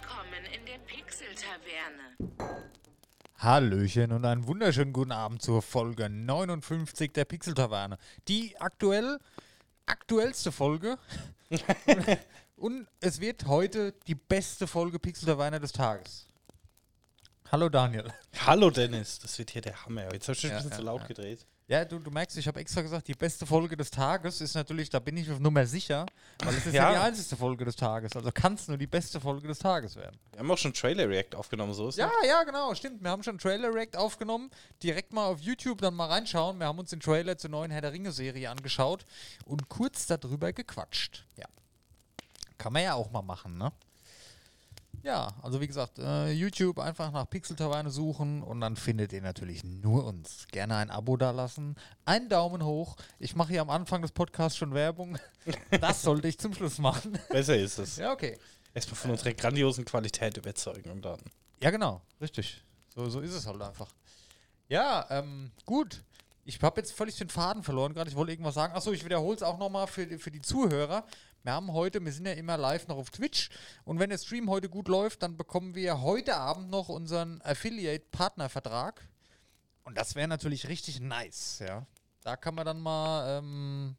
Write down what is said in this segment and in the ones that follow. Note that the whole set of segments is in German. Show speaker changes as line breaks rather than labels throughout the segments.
Willkommen in der Pixel-Taverne.
Hallöchen und einen wunderschönen guten Abend zur Folge 59 der Pixel Taverne. Die aktuell aktuellste Folge. und es wird heute die beste Folge Pixel Taverne des Tages. Hallo Daniel.
Hallo Dennis, das wird hier der Hammer. Jetzt hast du
Ja,
ein bisschen
ja,
zu laut
ja.
gedreht.
Ja, du, du merkst, ich habe extra gesagt, die beste Folge des Tages ist natürlich, da bin ich auf Nummer sicher, weil es ist ja,
Ja.
die einzigste Folge des Tages. Also kann es nur die beste Folge des Tages werden.
Wir haben auch schon Trailer-React aufgenommen, so ist
Ja, ja, genau, stimmt. Wir haben schon Trailer React aufgenommen. Direkt mal auf YouTube dann mal reinschauen. Wir haben uns den Trailer zur neuen Herr der Ringe-Serie angeschaut und kurz darüber gequatscht. Ja. Kann man ja auch mal machen, ne? Ja, also wie gesagt, äh, YouTube einfach nach Pixel Taverne suchen und dann findet ihr natürlich nur uns. Gerne ein Abo dalassen, einen Daumen hoch. Ich mache hier am Anfang des Podcasts schon Werbung. Das sollte ich zum Schluss machen.
Besser ist es.
Ja, okay.
Erstmal von unserer grandiosen Qualität überzeugen und dann.
Ja, genau, richtig. So, so ist es halt einfach. Ja, ähm, gut. Ich habe jetzt völlig den Faden verloren gerade. Ich wollte irgendwas sagen. Achso, ich wiederhole es auch nochmal für, für die Zuhörer. Wir haben heute, wir sind ja immer live noch auf Twitch. Und wenn der Stream heute gut läuft, dann bekommen wir heute Abend noch unseren Affiliate-Partner-Vertrag. Und das wäre natürlich richtig nice, ja. Da kann man dann mal, ähm,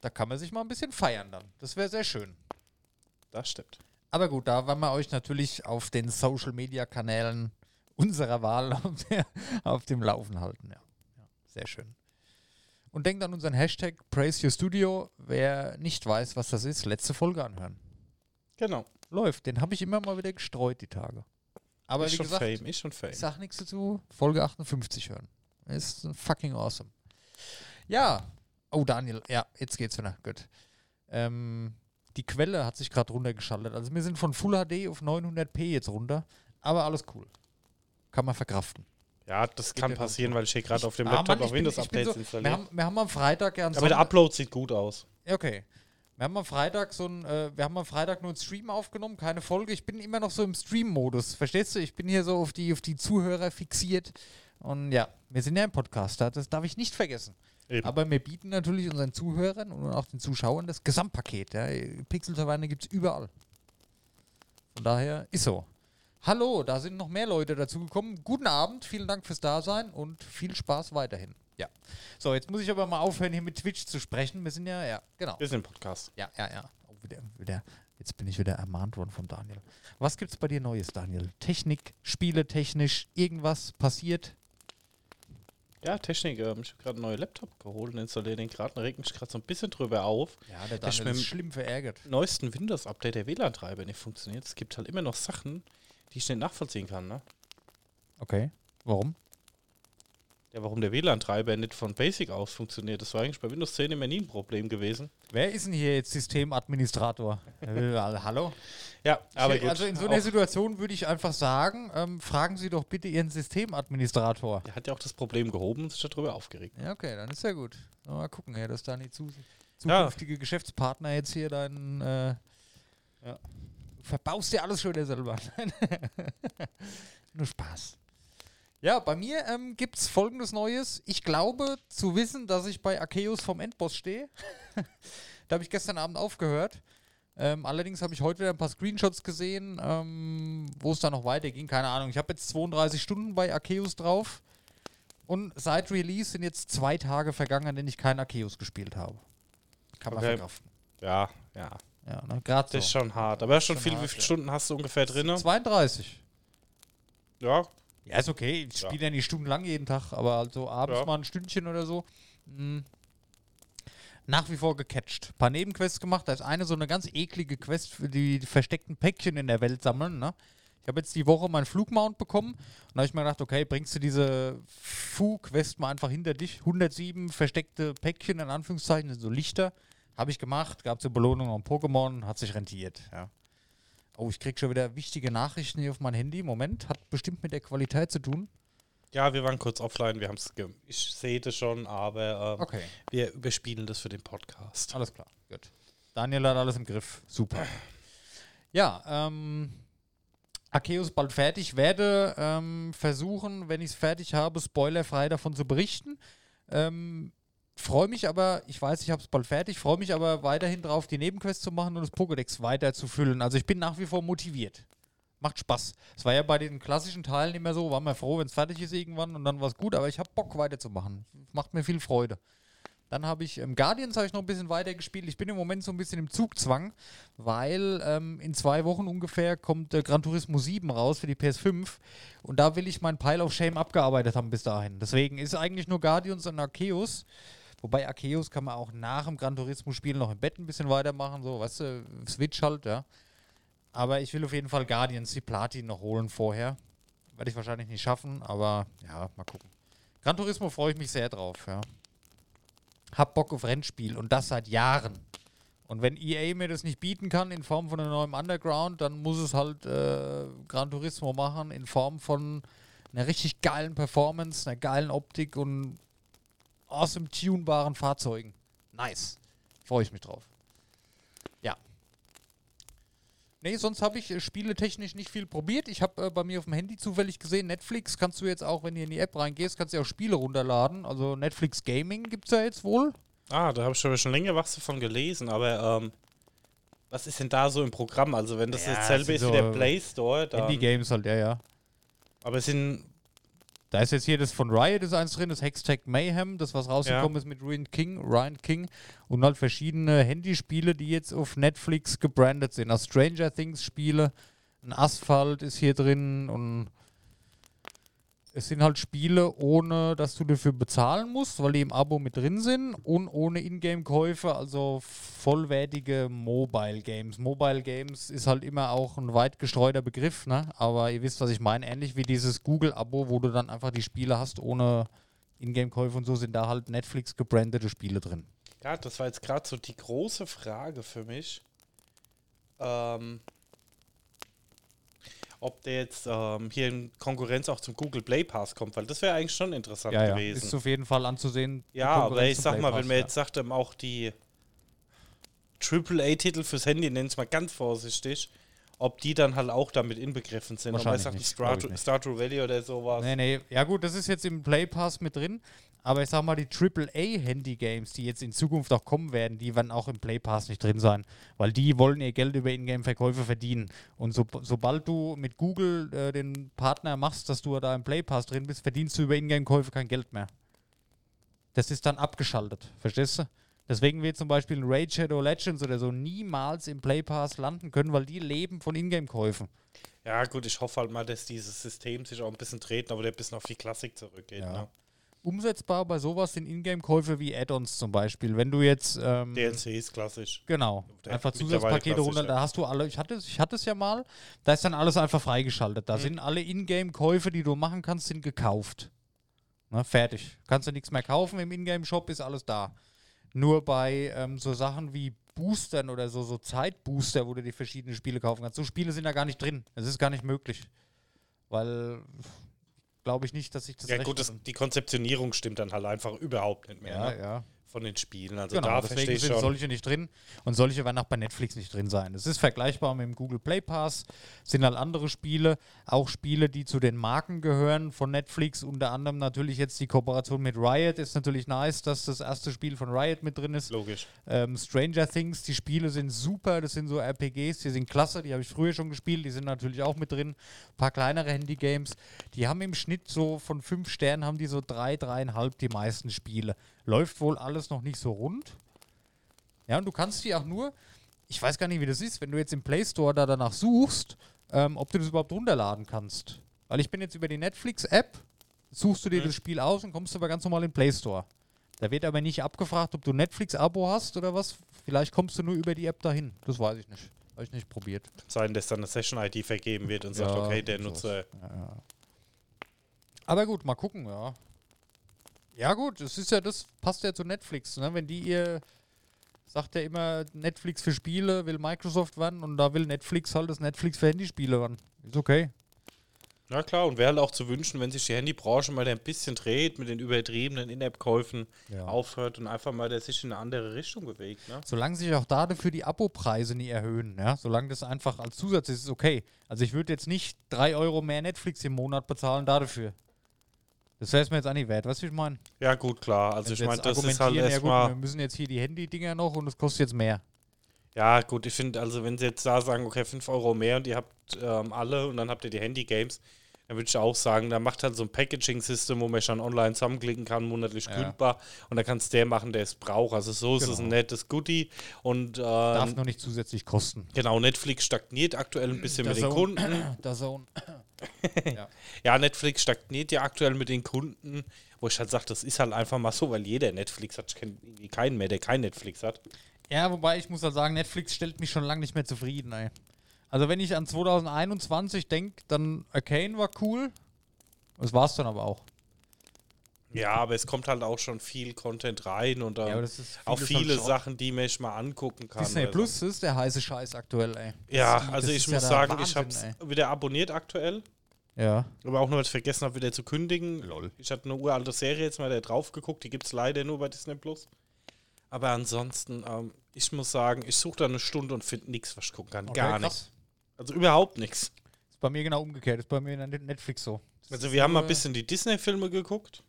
da kann man sich mal ein bisschen feiern dann. Das wäre sehr schön.
Das stimmt.
Aber gut, da werden wir euch natürlich auf den Social Media Kanälen unserer Wahl auf, der, auf dem Laufen halten. Ja. ja, sehr schön. Und denkt an unseren Hashtag Praise Your Studio. Wer nicht weiß, was das ist, letzte Folge anhören.
Genau.
Läuft. Den habe ich immer mal wieder gestreut, die Tage. Aber
ist
wie
schon
gesagt,
Fame, ist schon Fame.
ich sag nichts dazu. Folge 58 hören. Ist fucking awesome. Ja. Oh, Daniel. Ja, jetzt geht's wieder. Gut. Ähm, die Quelle hat sich gerade runtergeschaltet. Also wir sind von Full HD auf 900p jetzt runter. Aber alles cool. Kann man verkraften.
Ja, das kann passieren, weil ich hier gerade auf dem
Ah,
Laptop
Mann,
auch Windows-Updates
so, wir,
installiere.
haben, wir haben am Freitag ja
Aber der Upload sieht gut aus.
Okay. Wir haben am Freitag so ein, äh, wir haben am Freitag nur einen Stream aufgenommen, keine Folge. Ich bin immer noch so im Stream-Modus. Verstehst du? Ich bin hier so auf die, auf die Zuhörer fixiert. Und ja, wir sind ja im Podcast, das darf ich nicht vergessen.
Eben.
Aber wir bieten natürlich unseren Zuhörern und auch den Zuschauern das Gesamtpaket. Ja. Pixel Taverne gibt es überall. Von daher ist so. Hallo, da sind noch mehr Leute dazugekommen. Guten Abend, vielen Dank fürs Dasein und viel Spaß weiterhin. Ja. So, jetzt muss ich aber mal aufhören, hier mit Twitch zu sprechen. Wir sind ja, ja, genau.
Wir sind im Podcast.
Ja, ja, ja. Oh, wieder, wieder, jetzt bin ich wieder ermahnt worden vom Daniel. Was gibt's bei dir Neues, Daniel? Technik, Spiele, technisch, irgendwas passiert?
Ja, Technik. Ähm, ich habe gerade einen neuen Laptop geholt und installiere den gerade und reg mich gerade so ein bisschen drüber auf.
Ja, der Daniel ist schlimm verärgert.
Neuesten Windows-Update der WLAN-Treiber nicht funktioniert. Es gibt halt immer noch Sachen, die ich nicht nachvollziehen kann. Ne?
Okay. Warum?
Ja, warum der WLAN-Treiber nicht von Basic aus funktioniert, das war eigentlich bei Windows 10 immer nie ein Problem gewesen.
Wer ist denn hier jetzt Systemadministrator? äh, hallo?
Ja, aber
Ich-
gut.
also in so
auch,
einer Situation würde ich einfach sagen, ähm, fragen Sie doch bitte Ihren Systemadministrator.
der hat ja auch das Problem gehoben und sich darüber aufgeregt.
Ja, okay, dann ist ja gut. Mal gucken, ja, dass da nicht zu,
Ja.
zukünftige Geschäftspartner jetzt hier deinen. Äh, ja. Verbaust dir alles schon wieder selber. Nur Spaß. Ja, bei mir ähm, gibt es folgendes Neues. Ich glaube zu wissen, dass ich bei Arceus vom Endboss stehe. da habe ich gestern Abend aufgehört. Ähm, allerdings habe ich heute wieder ein paar Screenshots gesehen, ähm, wo es da noch weiterging. Keine Ahnung. Ich habe jetzt 32 Stunden bei Arceus drauf. Und seit Release sind jetzt zwei Tage vergangen, an denen ich keinen Arceus gespielt habe. Kann man
Okay.
verkraften.
Ja, ja.
Ja, ne? gerade so.
Das ist schon hart. Aber schon
Schon
viel,
hart,
wie viele
ja.
Stunden hast du ungefähr drin?
32.
Ja,
Ja, ist okay. Ich
Ja.
spiele ja nicht stundenlang jeden Tag, aber also abends
Ja.
mal ein Stündchen oder so. Hm. Nach wie vor gecatcht. Ein paar Nebenquests gemacht. Da ist eine so eine ganz eklige Quest für die versteckten Päckchen in der Welt sammeln. Ne? Ich habe jetzt die Woche meinen Flugmount bekommen und da habe ich mir gedacht, okay, bringst du diese Fu-Quest mal einfach hinter dich. 107 versteckte Päckchen, in Anführungszeichen, so Lichter. Habe ich gemacht, gab zur Belohnung noch ein Pokémon, hat sich rentiert. Ja. Oh, ich krieg schon wieder wichtige Nachrichten hier auf mein Handy. Moment, hat bestimmt mit der Qualität zu tun.
ja, wir waren kurz offline, wir haben es, ich sehe das schon, aber ähm,
Okay,
wir überspielen das für den Podcast.
alles klar, gut. Daniel hat alles im Griff, super. Ja, ähm, Arceus bald fertig. Werde ähm, versuchen, wenn ich es fertig habe, spoilerfrei davon zu berichten. Ähm, freue mich aber, ich weiß, ich habe es bald fertig, freue mich aber weiterhin drauf, die Nebenquests zu machen und das Pokédex weiter zu füllen. Also ich bin nach wie vor motiviert. Macht Spaß. Es war ja bei den klassischen Teilen immer so, war man froh, wenn es fertig ist irgendwann und dann war es gut, aber ich habe Bock weiterzumachen. Macht mir viel Freude. Dann habe ich ähm, Guardians habe ich noch ein bisschen weiter gespielt. Ich bin im Moment so ein bisschen im Zugzwang, weil ähm, in zwei Wochen ungefähr kommt äh, Gran Turismo 7 raus für die PS5 und da will ich meinen Pile of Shame abgearbeitet haben bis dahin. Deswegen ist eigentlich nur Guardians und Arceus. Wobei Arceus kann man auch nach dem Gran Turismo Spiel noch im Bett ein bisschen weitermachen, so, weißt du, Switch halt, ja. Aber ich will auf jeden Fall Guardians, die Platin noch holen vorher. Werde ich wahrscheinlich nicht schaffen, aber ja, mal gucken. Gran Turismo freue ich mich sehr drauf, ja. Hab Bock auf Rennspiel und das seit Jahren. Und wenn EA mir das nicht bieten kann in Form von einem neuen Underground, dann muss es halt äh, Gran Turismo machen in Form von einer richtig geilen Performance, einer geilen Optik und awesome tunbaren Fahrzeugen. Nice. Freue ich mich drauf. Ja. Nee, sonst habe ich äh, spieletechnisch nicht viel probiert. Ich habe äh, bei mir auf dem Handy zufällig gesehen, Netflix kannst du jetzt auch, wenn du in die App reingehst, kannst du auch Spiele runterladen. Also Netflix Gaming gibt es ja jetzt wohl.
Ah, da habe ich schon, schon länger was davon gelesen, aber ähm, was ist denn da so im Programm? Also wenn das
Ja,
dasselbe ist
so
wie der Play Store, dann,
Handy-Games halt, ja, ja.
aber es sind
Da ist jetzt hier das von Riot ist eins drin, das Hextech Mayhem, das was rausgekommen ist mit Ryan King, Ryan King und halt verschiedene Handyspiele, die jetzt auf Netflix gebrandet sind. Also Stranger Things Spiele, ein Asphalt ist hier drin und es sind halt Spiele, ohne dass du dafür bezahlen musst, weil die im Abo mit drin sind und ohne Ingame-Käufe, also vollwertige Mobile Games. Mobile Games ist halt immer auch ein weit gestreuter Begriff, ne? Aber ihr wisst, was ich meine. Ähnlich wie dieses Google-Abo, wo du dann einfach die Spiele hast ohne Ingame-Käufe und so, sind da halt Netflix gebrandete Spiele drin.
Ja, das war jetzt gerade so die große Frage für mich. Ähm, ob der jetzt ähm, hier in Konkurrenz auch zum Google Play Pass kommt, weil das wäre eigentlich schon interessant
Ja, ja.
gewesen.
Ist auf jeden Fall anzusehen.
ja, aber ich sag mal, wenn man jetzt sagt, ähm, auch die AAA-Titel fürs Handy, nenn es mal ganz vorsichtig, ob die dann halt auch damit inbegriffen sind.
Wahrscheinlich
sagt,
nicht,
Star. Stardew Valley oder sowas.
Nee, nee. Ja gut, das ist jetzt im Play Pass mit drin. Aber ich sag mal, die AAA-Handy-Games, die jetzt in Zukunft auch kommen werden, die werden auch im Play Pass nicht drin sein. Weil die wollen ihr Geld über Ingame-Verkäufe verdienen. Und so, sobald du mit Google äh, den Partner machst, dass du da im Play Pass drin bist, verdienst du über Ingame-Käufe kein Geld mehr. Das ist dann abgeschaltet. Verstehst du? Deswegen wird zum Beispiel ein Raid Shadow Legends oder so niemals im Play Pass landen können, weil die leben von Ingame-Käufen.
Ja, gut, ich hoffe halt mal, dass dieses System sich auch ein bisschen dreht, aber der ein bisschen auf die Klassik zurückgeht.
Ja.
Ne?
Umsetzbar bei sowas sind Ingame-Käufe wie Add-ons zum Beispiel. Wenn du jetzt ähm,
DLC ist klassisch.
Genau.
Der
Einfach Zusatzpakete runter, da hast du alle, ich hatte, es- ich hatte es ja mal, da ist dann alles einfach freigeschaltet.
Mhm.
Da sind alle Ingame-Käufe, die du machen kannst, sind gekauft. Na, fertig. Kannst du nichts mehr kaufen im Ingame-Shop, ist alles da. Nur bei ähm, so Sachen wie Boostern oder so, so Zeitbooster, wo du die verschiedenen Spiele kaufen kannst. So Spiele sind da gar nicht drin. Es ist gar nicht möglich. Weil glaube ich nicht, dass ich das
Ja, gut, das, die Konzeptionierung stimmt dann halt einfach überhaupt nicht mehr
ja,
ne?
ja.
Von den Spielen. Also
Genau,
da
deswegen sind
schon.
solche nicht drin und solche werden auch bei Netflix nicht drin sein. Es ist vergleichbar mit dem Google Play Pass, sind halt andere Spiele, auch Spiele, die zu den Marken gehören von Netflix, unter anderem natürlich jetzt die Kooperation mit Riot, ist natürlich nice, dass das erste Spiel von Riot mit drin ist.
Logisch.
Ähm, Stranger Things, die Spiele sind super, das sind so RPGs, die sind klasse, die habe ich früher schon gespielt, die sind natürlich auch mit drin. Ein paar kleinere Handy-Games, die haben im Schnitt so von fünf Sternen, haben die so drei, dreieinhalb die meisten Spiele. Läuft wohl alles noch nicht so rund. Ja, und du kannst die auch nur, ich weiß gar nicht, wie das ist, wenn du jetzt im Play Store da danach suchst, ähm, ob du das überhaupt runterladen kannst. Weil ich bin jetzt über die Netflix-App, suchst du dir
Mhm.
das Spiel aus und kommst aber ganz normal in den Play Store. Da wird aber nicht abgefragt, ob du Netflix-Abo hast oder was. Vielleicht kommst du nur über die App dahin. Das weiß ich nicht. Habe ich nicht probiert.
Kann sein, dass dann eine Session-ID vergeben wird und sagt,
Ja,
okay, der Nutzer.
Ja, ja. Aber gut, mal gucken, ja. Ja gut, es ist ja, das passt ja zu Netflix, ne? Wenn die ihr, sagt ja immer, Netflix für Spiele will Microsoft werden und da will Netflix halt das Netflix für Handyspiele werden. Ist okay.
Ja klar, und wäre halt auch zu wünschen, wenn sich die Handybranche mal ein bisschen dreht mit den übertriebenen In-App-Käufen,
Ja.
aufhört und einfach mal der sich in eine andere Richtung bewegt. Ne?
Solange sich auch da dafür die Abopreise nie erhöhen, ja, solange das einfach als Zusatz ist, ist okay. Also ich würde jetzt nicht 3 Euro mehr Netflix im Monat bezahlen dafür. Das wäre es mir jetzt auch nicht wert. Weißt du, ich meine?
Ja, gut, klar. Also, ich meine, das ist halt
argumentieren, ja
erstmal.
wir müssen jetzt hier die Handy-Dinger noch und es kostet jetzt mehr.
Ja, gut, ich finde, also, wenn sie jetzt da sagen, okay, 5 Euro mehr und ihr habt ähm, alle und dann habt ihr die Handy-Games, dann würde ich auch sagen, da macht halt so ein Packaging-System, wo man schon online zusammenklicken kann, monatlich
Ja.
kündbar und dann kann es der machen, der es braucht. Also, so ist es ein
Genau.
nettes Goodie und
Darf
ähm,
noch nicht zusätzlich kosten.
genau, Netflix stagniert aktuell ein bisschen mit den. Kunden.
Der Zone.
Ja, Netflix stagniert ja aktuell mit den Kunden, wo ich halt sage, das ist halt einfach mal so, weil jeder Netflix hat. Ich kenne irgendwie keinen mehr, der kein Netflix hat.
Ja, wobei ich muss halt sagen, Netflix stellt mich schon lange nicht mehr zufrieden, ey. Also wenn ich an 2021 denke, dann Arcane war cool. Das war's dann aber auch.
Ja, aber es kommt halt auch schon viel Content rein und ähm,
Ja, ist
auch viele. Sachen, die man sich mal angucken kann.
Disney
oder so.
Plus ist der heiße Scheiß aktuell, ey.
Ja, also
das
ich
ist
muss
ja
sagen, ich habe
Wahnsinn,
es wieder abonniert aktuell.
Ja.
Aber auch nur, weil ich vergessen habe, wieder zu kündigen.
Lol.
Ich hatte eine uralte Serie jetzt mal da drauf geguckt, die gibt es leider nur bei Disney Plus. Aber ansonsten, ähm, ich muss sagen, ich suche da eine Stunde und finde nichts, was ich gucken kann.
Okay,
Gar nichts. Also überhaupt nichts.
Ist bei mir genau umgekehrt. Ist bei mir in Netflix so. Das
Also wir haben mal ein bisschen die Disney-Filme geguckt.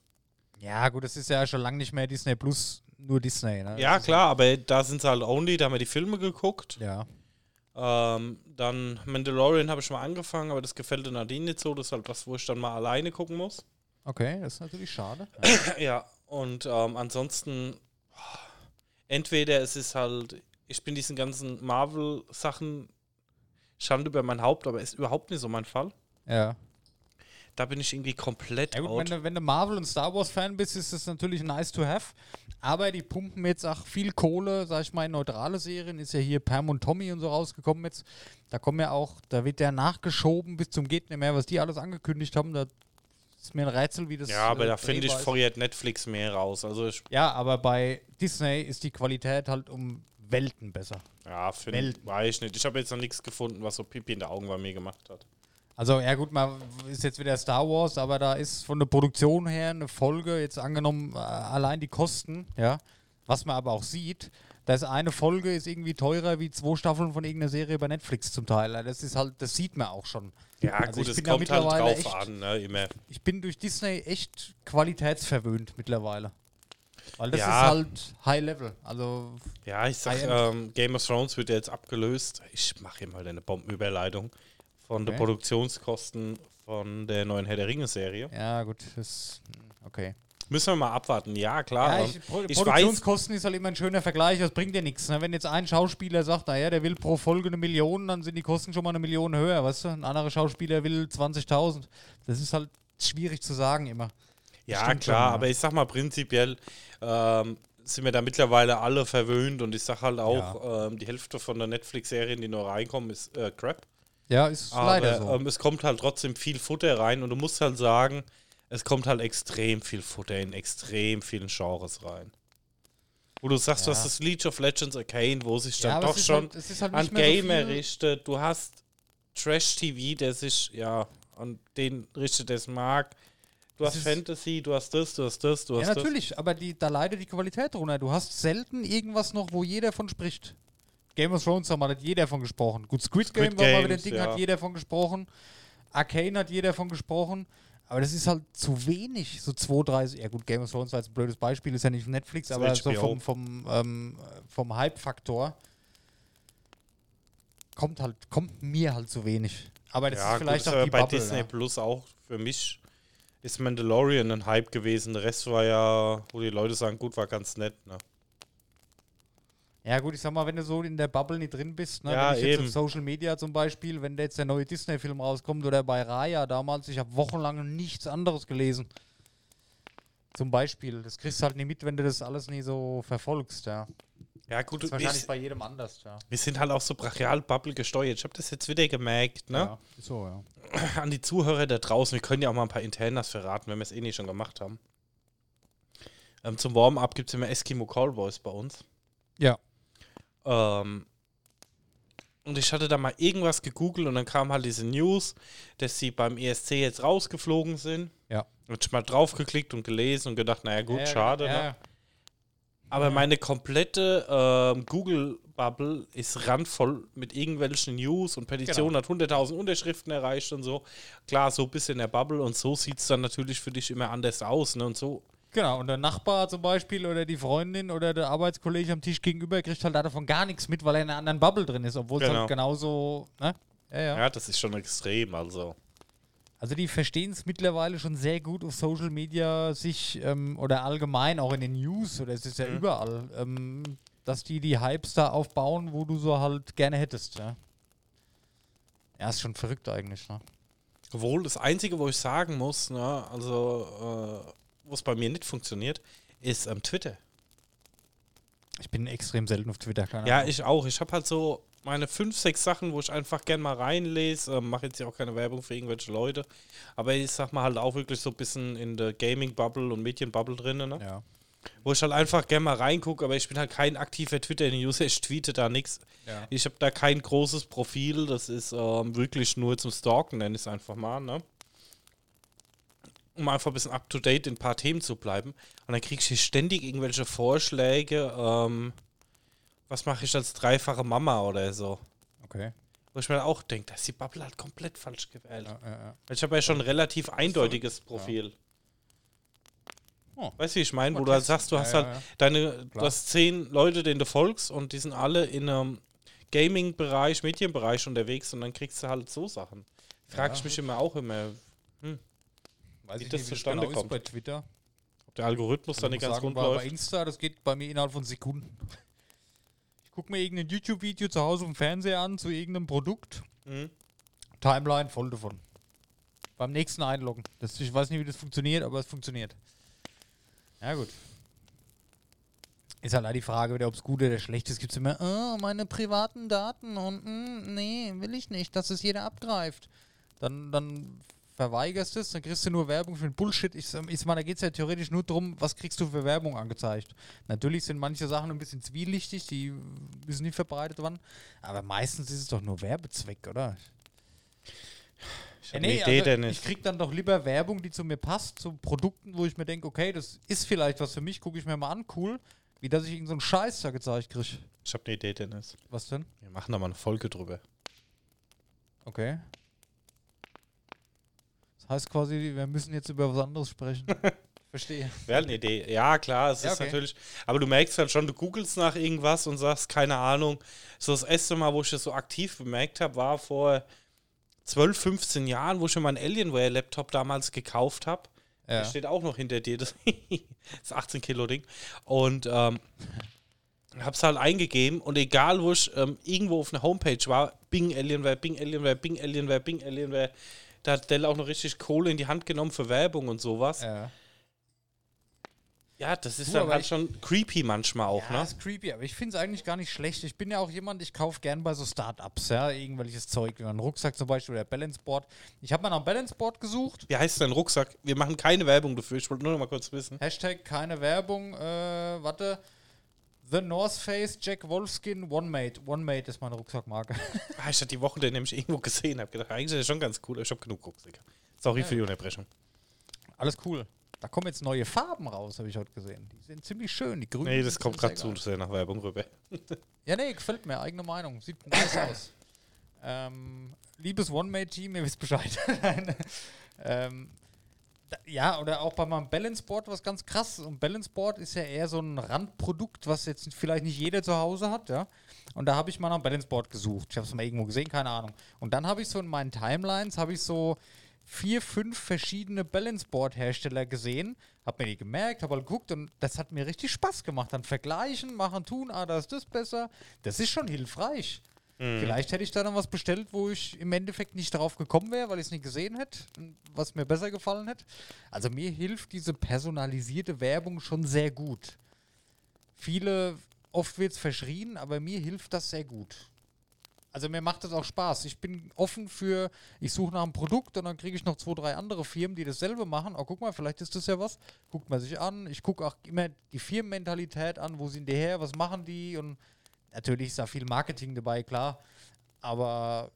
Ja, gut, das ist ja schon lange nicht mehr Disney Plus, nur Disney, ne?
Ja,
ist-
klar, aber da sind sie halt only, da haben wir die Filme geguckt.
Ja.
Ähm, dann Mandalorian habe ich mal angefangen, aber das gefällt der Nadine nicht so. Das ist halt was, wo ich dann mal alleine gucken muss.
Okay, das ist natürlich schade.
Ja, und ähm, ansonsten, entweder es ist halt, ich bin diesen ganzen Marvel-Sachen Schande über mein Haupt, aber ist überhaupt nicht so mein Fall.
Ja.
Da bin ich irgendwie komplett
Ja gut,
out.
wenn du, wenn du Marvel und Star Wars Fan bist, ist das natürlich nice to have. Aber die pumpen jetzt auch viel Kohle, sag ich mal, in neutrale Serien. Ist ja hier Pam und Tommy und so rausgekommen jetzt. Da kommen ja auch, da wird der nachgeschoben bis zum geht nicht mehr, was die alles angekündigt haben. Da ist mir ein Rätsel, wie das.
ja, aber
äh,
da finde ich feuert Netflix mehr raus. Also ich,
Ja, aber bei Disney ist die Qualität halt um Welten besser.
ja, finde
Welten.
weiß ich nicht. Ich habe jetzt noch nichts gefunden, was so Pipi in der Augen bei mir gemacht hat.
Also, ja gut, mal ist jetzt wieder Star Wars, aber da ist von der Produktion her eine Folge, jetzt angenommen, äh, allein die Kosten, ja, was man aber auch sieht, da ist eine Folge ist irgendwie teurer wie zwei Staffeln von irgendeiner Serie bei Netflix zum Teil. Das ist halt, das sieht man auch schon.
Ja,
Also
gut,
ich
es kommt halt
mittlerweile
drauf
echt-
an, ne, immer.
Ich bin durch Disney echt qualitätsverwöhnt mittlerweile. Weil das
Ja.
ist halt High Level. Also,
Ja, ich sag, ähm, Game of Thrones wird ja jetzt abgelöst. Ich mache ihm halt eine Bombenüberleitung von den
Okay.
Produktionskosten von der neuen Herr der Ringe-Serie.
ja gut, das okay.
Müssen wir mal abwarten. Ja, klar.
Ja,
ähm,
ich, Pro
ich
Produktionskosten ist halt immer ein schöner Vergleich, das bringt dir nichts. Ne? Wenn jetzt ein Schauspieler sagt, naja, der will pro Folge eine Million, dann sind die Kosten schon mal eine Million höher, weißt du? Ein anderer Schauspieler will 20.000. Das ist halt schwierig zu sagen immer.
Ja,
Stimmt
klar,
schon, ja.
aber ich sag mal prinzipiell ähm, sind wir da mittlerweile alle verwöhnt und ich sag halt auch, ähm, die Hälfte von der Netflix-Serien, die neu reinkommen, ist äh, Crap.
Ja, ist
Aber
leider so.
ähm, es kommt halt trotzdem viel Futter rein und du musst halt sagen, es kommt halt extrem viel Futter in extrem vielen Genres rein. Wo du sagst, du
Ja.
hast das League of Legends Arcane, wo sich dann
ja,
doch schon
halt, halt
an
so
Gamer
viel-
richtet. Du hast Trash-TV, der sich, ja, an den richtet, der es mag. Du hast Fantasy, du hast das, du hast das, du hast
Ja,
das.
natürlich, aber die, da leidet die Qualität drunter. Du hast selten irgendwas noch, wo jeder von spricht. Game of Thrones haben hat jeder von gesprochen. Gut, Squid,
Squid
Game war mal wieder ein
Games,
Ding,
ja.
hat jeder von gesprochen. Arcane hat jeder von gesprochen. Aber das ist halt zu wenig. So 2, 3, ja gut, Game of Thrones war jetzt ein blödes Beispiel, ist ja nicht Netflix,
Das
aber so vom, vom, ähm, vom Hype-Faktor kommt halt, kommt mir halt zu wenig. Aber das
ja,
ist vielleicht
gut,
auch
ist
die
bei
Bubble.
Disney
ja.
Plus auch für mich ist Mandalorian ein Hype gewesen. Der Rest war ja, wo die Leute sagen, gut, war ganz nett. Ne?
Ja gut, ich sag mal, wenn du so in der Bubble nicht drin bist, ne,
Ja,
wenn ich jetzt
eben.
auf Social Media zum Beispiel, wenn da jetzt der neue Disney-Film rauskommt oder bei Raya damals, ich habe wochenlang nichts anderes gelesen. Zum Beispiel. Das kriegst du halt nicht mit, wenn du das alles nie so verfolgst, ja.
Ja, gut,
Das ist wahrscheinlich bei jedem anders, ja.
wir sind halt auch so brachial Bubble gesteuert. Ich habe das jetzt wieder gemerkt, ne?
Ja, so, ja.
An die Zuhörer da draußen, wir können ja auch mal ein paar Internas verraten, wenn wir es eh nicht schon gemacht haben. Ähm, zum Warm-up gibt es immer Eskimo Callboys bei uns.
Ja.
Ähm, und ich hatte da mal irgendwas gegoogelt und dann kam halt diese News, dass sie beim ESC jetzt rausgeflogen sind.
Ja.
Und ich mal draufgeklickt und gelesen und gedacht, naja gut,
ja,
schade.
Ja,
Ne? Aber meine komplette ähm, Google-Bubble ist randvoll mit irgendwelchen News und Petitionen, hat 100.000 Unterschriften erreicht und so. Klar, so ein bisschen in der Bubble und so sieht es dann natürlich für dich immer anders aus. Ne? Und so
Genau, und der Nachbar zum Beispiel oder die Freundin oder der Arbeitskollege am Tisch gegenüber kriegt halt davon gar nichts mit, weil er in einer anderen Bubble drin ist, obwohl es
Genau.
halt genauso, ne? Ja, ja.
Ja, das ist schon extrem, also.
Also die verstehen es mittlerweile schon sehr gut auf Social Media sich ähm, oder allgemein auch in den News oder es ist ja
Mhm.
überall, ähm, dass die die Hypes da aufbauen, wo du so halt gerne hättest. Ja, ja ist schon verrückt eigentlich. Ne?
Obwohl, das Einzige, wo ich sagen muss, ne, also, äh, wo es bei mir nicht funktioniert, ist ähm, Twitter.
Ich bin extrem selten auf Twitter. Keine
Ja,
Ahnung.
ich auch. Ich habe halt so meine fünf, sechs Sachen, wo ich einfach gern mal reinlese. Ähm, Mache jetzt ja auch keine Werbung für irgendwelche Leute. Aber ich sag mal halt auch wirklich so ein bisschen in der Gaming-Bubble und Medien-Bubble drin, ne?
ja.
Wo ich halt einfach gern mal reingucke, aber ich bin halt kein aktiver Twitter-User, ich tweete da nichts.
Ja.
Ich habe da kein großes Profil, das ist ähm, wirklich nur zum Stalken, nenne ich es einfach mal, ne? Um einfach ein bisschen up-to-date in ein paar Themen zu bleiben. Und dann kriege ich hier ständig irgendwelche Vorschläge, ähm, was mache ich als dreifache Mama oder so.
Okay.
Wo ich mir auch denke, da ist die Bubble halt komplett falsch gewählt.
Ja, ja, ja.
Ich habe ja schon ein relativ eindeutiges Profil.
Oh.
Weißt du, wie ich meine? Wo du halt sagst, du
Ja,
hast
ja,
halt
ja.
deine, du hast zehn Leute, denen du folgst und die sind alle in einem Gaming-Bereich, Medienbereich unterwegs und dann kriegst du halt so Sachen. Frag
Ja.
ich mich immer auch immer,
Weiß
Wie
ich
das
nicht, wie
zustande
genau
kommt.
bei Twitter.
ob der Algorithmus
ich
nicht ganz
sagen,
rund
bei, bei
läuft.
Insta, das geht bei mir innerhalb von Sekunden. Ich gucke mir irgendein YouTube-Video zu Hause im Fernseher an zu irgendeinem Produkt.
Mhm.
Timeline voll davon. Beim nächsten Einloggen. Das, ich weiß nicht, wie das funktioniert, aber es funktioniert. Ja, gut. Ist halt die Frage, wieder, ob es gut oder schlecht ist. Gibt es immer, oh, meine privaten Daten und mm, nee, will ich nicht, dass es jeder abgreift. Dann, dann verweigerst es, dann kriegst du nur Werbung für den Bullshit. Ich, ich meine, da geht es ja theoretisch nur darum, was kriegst du für Werbung angezeigt. Natürlich sind manche Sachen ein bisschen zwielichtig, die müssen nicht verbreitet werden. Aber meistens ist es doch nur Werbezweck, oder?
Ich eine Idee,
also
Dennis.
ich krieg dann doch lieber Werbung, die zu mir passt, zu Produkten, wo ich mir denke, okay, das ist vielleicht was für mich, gucke ich mir mal an, cool, wie dass ich irgendeinen so einen Scheiß da gezeigt kriege.
Ich habe eine Idee, Dennis.
Was denn?
Wir machen da mal eine Folge drüber.
Okay. Das heißt quasi, wir müssen jetzt über was anderes sprechen. Verstehe.
Wäre eine Idee. Ja, klar, es
Ja,
ist
okay.
natürlich. Aber du merkst halt schon, du googelst nach irgendwas und sagst, keine Ahnung. So das erste Mal, wo ich das so aktiv bemerkt habe, war vor 12, 15 Jahren, wo ich mir meinen Alienware-Laptop damals gekauft habe.
Ja.
Der steht auch noch hinter dir, das, das 18 Kilo Ding. Und ähm, hab's halt eingegeben und egal wo ich ähm, irgendwo auf einer Homepage war, Bing Alienware, Bing Alienware, Bing Alienware, Bing Alienware, da hat Dell auch noch richtig Kohle in die Hand genommen für Werbung und sowas.
Ja.
Ja, das ist
Du,
dann halt
ich-
schon creepy manchmal auch,
ja,
ne?
ist creepy, aber ich finde es eigentlich gar nicht schlecht. Ich bin ja auch jemand, ich kaufe gern bei so Startups, ja, irgendwelches Zeug, wie einen Rucksack zum Beispiel oder Balanceboard. Ich habe mal nach einem Balanceboard gesucht.
Wie heißt dein Rucksack? Wir machen keine Werbung dafür, ich wollte nur noch mal kurz wissen.
Hashtag keine Werbung. Äh, warte. The North Face Jack Wolfskin OneMate. OneMate ist meine Rucksackmarke.
Ah, ich hatte die Woche den nämlich irgendwo gesehen, habe gedacht, eigentlich ist der schon ganz cool, ich habe genug Rucksäcke. Sorry für die Unterbrechung.
Alles cool. Da kommen jetzt neue Farben raus, habe ich heute gesehen. Die sind ziemlich schön. Die grünen.
Nee, das kommt gerade zu sehr nach Werbung rüber.
Ja, nee, gefällt mir. Eigene Meinung. Sieht nice aus. Ähm, liebes One-Mate-Team, ihr wisst Bescheid. Ähm, ja, oder auch bei meinem Balanceboard was ganz krass. Und Balanceboard ist ja eher so ein Randprodukt, was jetzt vielleicht nicht jeder zu Hause hat, ja. Und da habe ich mal nach einem Balanceboard gesucht. Ich habe es mal irgendwo gesehen, keine Ahnung. Und dann habe ich so in meinen Timelines, habe ich so vier, fünf verschiedene Balanceboard-Hersteller gesehen, habe mir die gemerkt, habe geguckt und das hat mir richtig Spaß gemacht. Dann vergleichen, machen, tun, ah, da ist das besser. Das ist schon hilfreich. Vielleicht hätte ich da dann was bestellt, wo ich im Endeffekt nicht darauf gekommen wäre, weil ich es nicht gesehen hätte, was mir besser gefallen hätte. Also mir hilft diese personalisierte Werbung schon sehr gut. Viele, oft wird es verschrien, aber mir hilft das sehr gut. Also mir macht das auch Spaß. Ich bin offen für, ich suche nach einem Produkt und dann kriege ich noch zwei, drei andere Firmen, die dasselbe machen. Oh, guck mal, vielleicht ist das ja was. Guckt man sich an. Ich gucke auch immer die Firmenmentalität an. Wo sind die her? Was machen die? Und natürlich ist da viel Marketing dabei, klar. Aber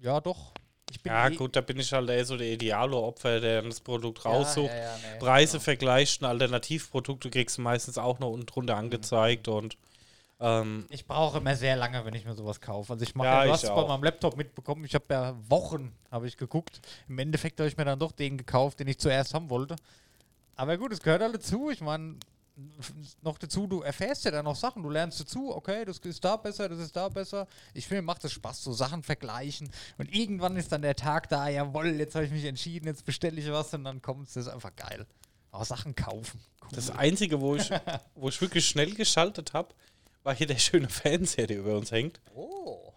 ja, doch. Ich bin
Ja,
eh-
gut, da bin ich halt eher so der Idealo-Opfer, der dann das Produkt raussucht.
ja, ja, nee,
Preise
genau.
vergleicht, ein Alternativprodukt, du kriegst du meistens auch noch unten drunter angezeigt und ähm,
Ich brauche immer sehr lange, wenn ich mir sowas kaufe. Also ich mache,
Ja,
ja, du
ich
hast es bei meinem Laptop mitbekommen. Ich habe ja Wochen, habe ich geguckt. Im Endeffekt habe ich mir dann doch den gekauft, den ich zuerst haben wollte. Aber gut, es gehört alle zu. Ich meine, noch dazu, du erfährst ja dann noch Sachen. Du lernst dazu, okay, das ist da besser, das ist da besser. Ich finde, macht es Spaß, so Sachen vergleichen. Und irgendwann ist dann der Tag da, jawohl, jetzt habe ich mich entschieden, jetzt bestelle ich was und dann kommt es. Das ist einfach geil. Aber Sachen kaufen. Cool.
das Einzige, wo ich, wo ich wirklich schnell geschaltet habe, war hier der schöne Fernseher, der über uns hängt.
oh.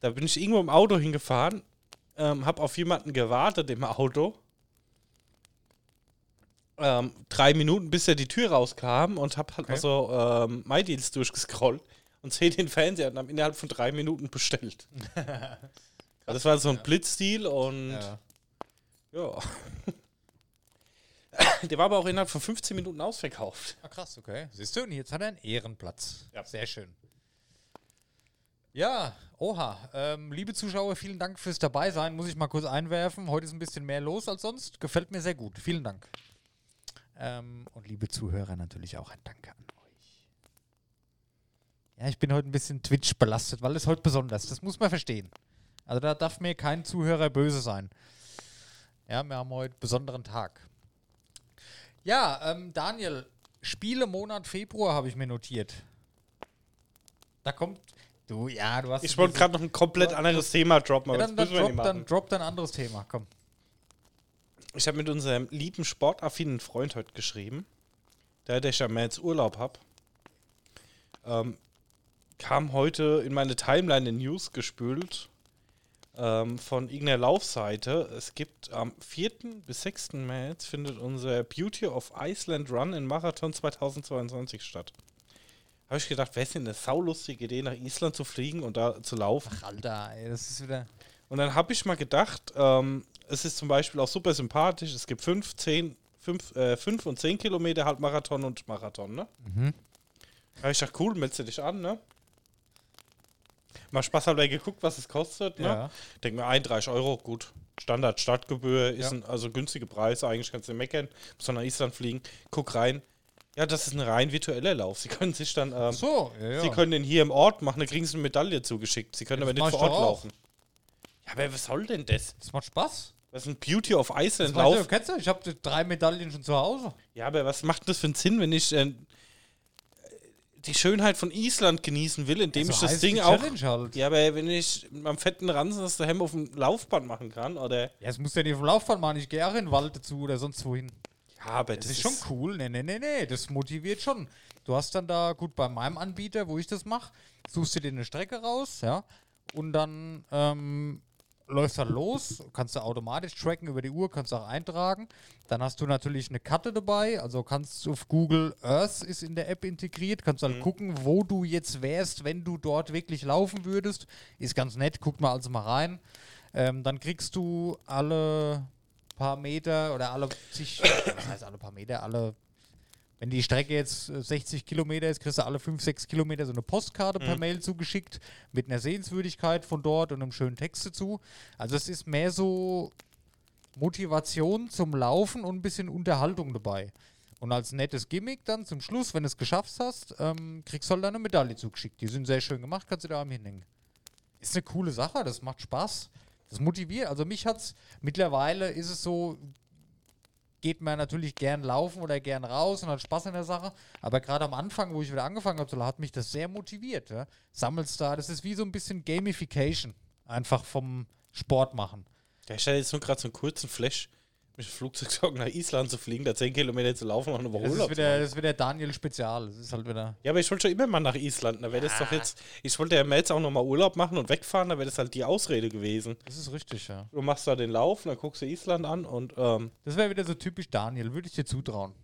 Da bin ich irgendwo im Auto hingefahren, ähm, habe auf jemanden gewartet im Auto. Ähm, drei Minuten, bis er die Tür rauskam und habe halt
Okay.
mal so ähm, MyDeals durchgescrollt und sehe den Fernseher und habe innerhalb von drei Minuten bestellt. Also das war so ein Blitzdeal und
Ja.
ja. Der war aber auch innerhalb von 15 Minuten ausverkauft.
Ah, krass, okay. Siehst du, und jetzt hat er einen Ehrenplatz.
Ja.
Sehr schön. Ja, oha. Ähm, liebe Zuschauer, vielen Dank fürs Dabeisein. Muss ich mal kurz einwerfen. Heute ist ein bisschen mehr los als sonst. Gefällt mir sehr gut. Vielen Dank. Ähm, und liebe Zuhörer, natürlich auch ein Danke an euch. Ja, ich bin heute ein bisschen Twitch belastet, weil es heute besonders. Das muss man verstehen. Also da darf mir kein Zuhörer böse sein. Ja, wir haben heute einen besonderen Tag. Ja, ähm, Daniel, Spielemonat Februar habe ich mir notiert. Da kommt. Du, ja, du hast.
Ich wollte gerade noch ein komplett anderes Thema droppen,
Ja, dann, dann, drop, dann drop ein anderes Thema. Komm.
Ich habe mit unserem lieben sportaffinen Freund heute geschrieben, der, der ich am März Urlaub habe, ähm, kam heute in meine Timeline in News gespült ähm, von irgendeiner Laufseite. Es gibt am 4. bis 6. März findet unser Beauty of Iceland Run in Marathon 2022 statt. Habe ich gedacht, wäre es denn eine saulustige Idee, nach Island zu fliegen und da zu laufen?
Ach, Alter, ey, das ist wieder.
Und dann habe ich mal gedacht, ähm, es ist zum Beispiel auch super sympathisch. Es gibt 5, 10, 5, äh, 5 und 10 Kilometer Halbmarathon und Marathon, ne?
Mhm.
Da habe ich gedacht, cool, meldest du dich an, ne? Mal Spaß halber geguckt, was es kostet, ne?
Ja.
Denk mir, 31 Euro, gut. Standard Startgebühr ist
Ja.
ein, also günstige Preise, eigentlich kannst du nicht meckern. Muss nach Island fliegen, guck rein. Ja, das ist ein rein virtueller Lauf. Sie können sich dann, ähm,
So, ja, ja.
Sie können den hier im Ort machen, dann kriegen Sie eine Medaille zugeschickt. Sie können
Das
aber nicht vor Ort laufen. Ja, aber was soll denn das?
das macht Spaß.
Was ist ein Beauty of Iceland
Das weißt du,
Lauf?
kennst du? Ich habe drei Medaillen schon zu Hause.
Ja, aber was macht das für einen Sinn, wenn ich äh, die Schönheit von Island genießen will, indem
So
ich das Ding auch.
Challenge Halt.
Ja, aber wenn ich mit meinem fetten Ransen das daheim auf dem Laufband machen kann, oder.
Ja, das musst du ja nicht vom Laufband machen. Ich gehe auch in den Wald dazu oder sonst wohin.
Ja, aber
Das, ist schon cool. Nee, nee, nee, nee. Das motiviert schon. Du hast dann da, gut, bei meinem Anbieter, wo ich das mache, suchst du dir eine Strecke raus, ja, und dann ähm, läufst dann los, kannst du automatisch tracken über die Uhr, kannst auch eintragen. Dann hast du natürlich eine Karte dabei, also kannst du auf Google Earth ist in der App integriert, kannst dann gucken, wo du jetzt wärst, wenn du dort wirklich laufen würdest. Ist ganz nett, guck mal also mal rein. Ähm, dann kriegst du alle paar Meter oder alle zig, was heißt alle paar Meter, alle, wenn die Strecke jetzt äh, 60 Kilometer ist, kriegst du alle 5, 6 Kilometer so eine Postkarte per Mail zugeschickt mit einer Sehenswürdigkeit von dort und einem schönen Text dazu. Also es ist mehr so Motivation zum Laufen und ein bisschen Unterhaltung dabei. Und als nettes Gimmick dann zum Schluss, wenn du es geschafft hast, ähm, kriegst du halt eine Medaille zugeschickt. Die sind sehr schön gemacht, kannst du da am hinhängen. Ist eine coole Sache, das macht Spaß. Das motiviert. Also mich hat's mittlerweile ist es so, geht man natürlich gern laufen oder gern raus und hat Spaß in der Sache. Aber gerade am Anfang, wo ich wieder angefangen habe hat mich das sehr motiviert. Ja? Sammelst da, das ist wie so ein bisschen Gamification. Einfach vom Sport machen.
Ja, ich hatte jetzt nur gerade so einen kurzen Flash, mit dem Flugzeug nach Island zu fliegen, da 10 Kilometer zu laufen und eine Woche
Das ist,
Urlaub zu
wieder, das ist wieder Daniel Spezial. Das ist halt wieder.
Ja, aber ich wollte schon immer mal nach Island. Da wäre das doch jetzt. Ich wollte ja jetzt auch nochmal Urlaub machen und wegfahren, da wäre das halt die Ausrede gewesen.
Das ist richtig, ja.
Du machst da den Lauf, und dann guckst du Island an und ähm,
Das wäre wieder so typisch Daniel, würde ich dir zutrauen.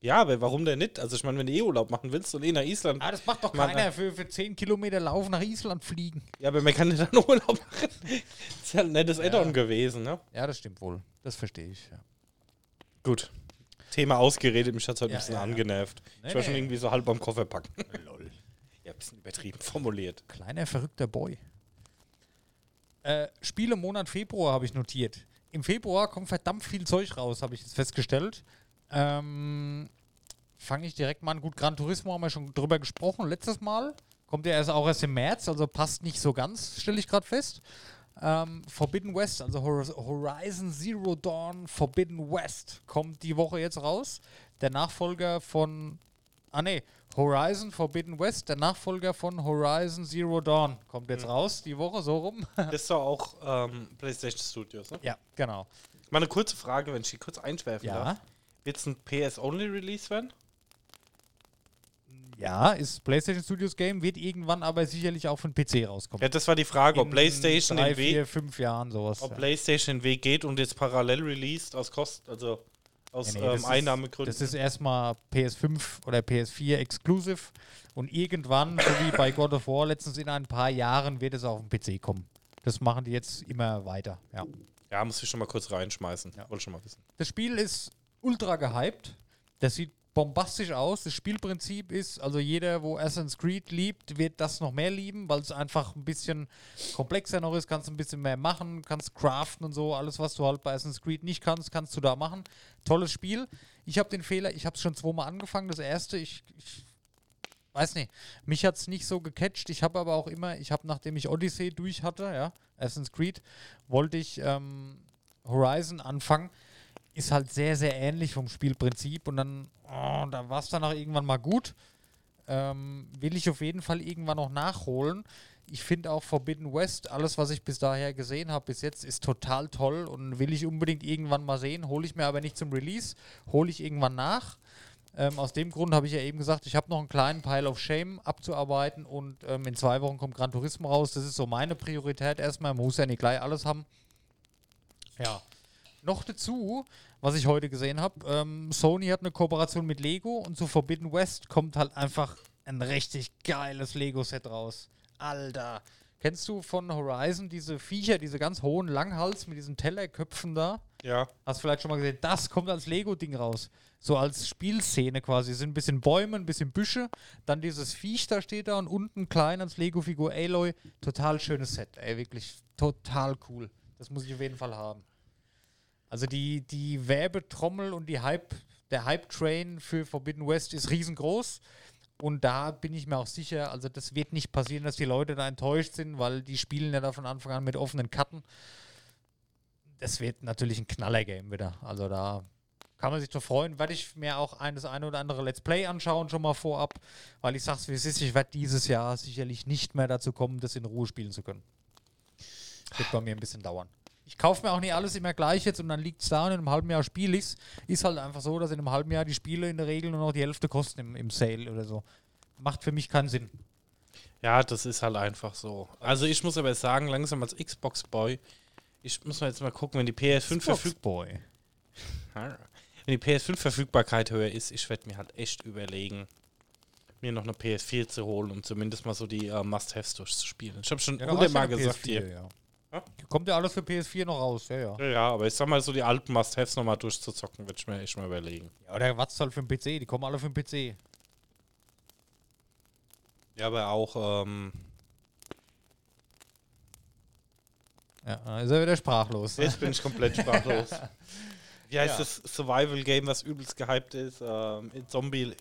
Ja, aber warum denn nicht? Also ich meine, wenn du eh Urlaub machen willst und eh nach Island.
Ah, das macht doch
Mann,
keiner für, für 10 Kilometer Laufen nach Island fliegen.
Ja, aber man kann ja dann Urlaub machen. Das ist ja ein nettes Add-on gewesen, ne?
Ja, das stimmt wohl. Das verstehe ich, ja.
Gut. Thema ausgeredet, mich hat es heute
Ja,
ein bisschen
ja, ja.
angenervt.
Nee,
ich war schon irgendwie so halb beim Koffer packen.
Lol.
Ja, ein bisschen übertrieben formuliert.
Kleiner verrückter Boy. Äh, Spiele Monat Februar habe ich notiert. Im Februar kommt verdammt viel Zeug raus, habe ich jetzt festgestellt. Ähm, Fange ich direkt mal an. Gut, Gran Turismo haben wir schon drüber gesprochen letztes Mal. Kommt ja erst auch erst im März, also passt nicht so ganz, stelle ich gerade fest. Ähm, Forbidden West, also Hor- Horizon Zero Dawn Forbidden West, kommt die Woche jetzt raus. Der Nachfolger von. Ah, ne, Horizon Forbidden West, der Nachfolger von Horizon Zero Dawn, kommt jetzt raus, die Woche so rum.
Das ist doch auch ähm, PlayStation Studios, ne?
ja, genau.
Mal eine kurze Frage, wenn ich die kurz einschwerfen
Ja.
darf. Wird es ein PS-Only-Release werden?
Ja, ist PlayStation Studios Game, wird irgendwann aber sicherlich auch von PC rauskommen.
Ja, das war die Frage, ob
In
PlayStation
drei,
den Weg,
vier, fünf Jahren sowas.
ob
ja.
PlayStation den Weg geht und jetzt parallel released aus Kosten, also aus
Nee, nee, das
ähm,
ist-
Einnahmegründen.
Das ist erstmal PS5 oder PS4 exclusive und irgendwann, so wie bei God of War letztens in ein paar Jahren, wird es auf den PC kommen. Das machen die jetzt immer weiter. Ja.
ja, muss ich schon mal kurz reinschmeißen.
Ja.
Wollte schon mal wissen.
Das Spiel ist ultra gehypt. Das sieht bombastisch aus. Das Spielprinzip ist, also jeder, wo Assassin's Creed liebt, wird das noch mehr lieben, weil es einfach ein bisschen komplexer noch ist. Kannst ein bisschen mehr machen, kannst craften und so. Alles, was du halt bei Assassin's Creed nicht kannst, kannst du da machen. Tolles Spiel. Ich habe den Fehler, ich habe es schon zweimal angefangen. Das erste, ich, ich weiß nicht, mich hat es nicht so gecatcht. Ich habe aber auch immer, ich habe, nachdem ich Odyssey durch hatte, ja, Assassin's Creed, wollte ich ähm, Horizon anfangen. Ist halt sehr, sehr ähnlich vom Spielprinzip und dann, oh, da war es dann auch irgendwann mal gut. Ähm, will ich auf jeden Fall irgendwann noch nachholen. Ich finde auch Forbidden West, alles, was ich bis daher gesehen habe, bis jetzt, ist total toll und will ich unbedingt irgendwann mal sehen. Hole ich mir aber nicht zum Release, hole ich irgendwann nach. Ähm, aus dem Grund habe ich ja eben gesagt, ich habe noch einen kleinen Pile of Shame abzuarbeiten und ähm, in zwei Wochen kommt Gran Turismo raus. Das ist so meine Priorität erstmal. Man muss ja nicht gleich alles haben. Ja. Noch dazu, was ich heute gesehen habe, ähm, Sony hat eine Kooperation mit Lego und zu Forbidden West kommt halt einfach ein richtig geiles Lego-Set raus. Alter. Kennst du von Horizon diese Viecher, diese ganz hohen Langhals mit diesen Tellerköpfen da?
Ja,
Hast vielleicht schon mal gesehen, das kommt als Lego-Ding raus. So als Spielszene quasi. Es sind ein bisschen Bäume, ein bisschen Büsche. Dann dieses Viech da steht da und unten klein als Lego-Figur Aloy. Total schönes Set, ey. Wirklich total cool. Das muss ich auf jeden Fall haben. Also die, die Werbetrommel und die Hype, der Hype-Train für Forbidden West ist riesengroß. Und da bin ich mir auch sicher, also das wird nicht passieren, dass die Leute da enttäuscht sind, weil die spielen ja da von Anfang an mit offenen Karten. Das wird natürlich ein Knaller-Game wieder. Also da kann man sich doch freuen. Werde ich mir auch ein, das eine oder andere Let's Play anschauen, schon mal vorab, weil ich sag's wie es ist, ich werde dieses Jahr sicherlich nicht mehr dazu kommen, das in Ruhe spielen zu können. Wird bei mir ein bisschen dauern. Ich kaufe mir auch nicht alles immer gleich jetzt und dann liegt es da und in einem halben Jahr spiele ich's. Ist halt einfach so, dass in einem halben Jahr die Spiele in der Regel nur noch die Hälfte kosten im, im Sale oder so. Macht für mich keinen Sinn.
ja, das ist halt einfach so. Also ich muss aber sagen, langsam als Xbox-Boy, ich muss mal jetzt mal gucken, wenn die PS5 verfügbar
Boy.
wenn die PS5-Verfügbarkeit höher ist, ich werde mir halt echt überlegen, mir noch eine PS4 zu holen, um zumindest mal so die äh, Must-Haves durchzuspielen. Ich habe schon
Ja,
hundertmal gesagt
PS4,
hier.
Ja.
Ja?
Kommt ja alles für PS4 noch raus, ja, ja.
Ja, ja, aber ich sag mal, so die alten Must-Haves nochmal durchzuzocken, würde ich mir echt mal überlegen.
Ja, oder was halt für den PC? Die kommen alle für den PC.
Ja, aber auch, ähm,
Ja, dann ist er wieder sprachlos.
jetzt bin ich komplett sprachlos. Wie heißt
Ja.
das Survival-Game, was übelst gehypt ist? Ähm, in Zombie,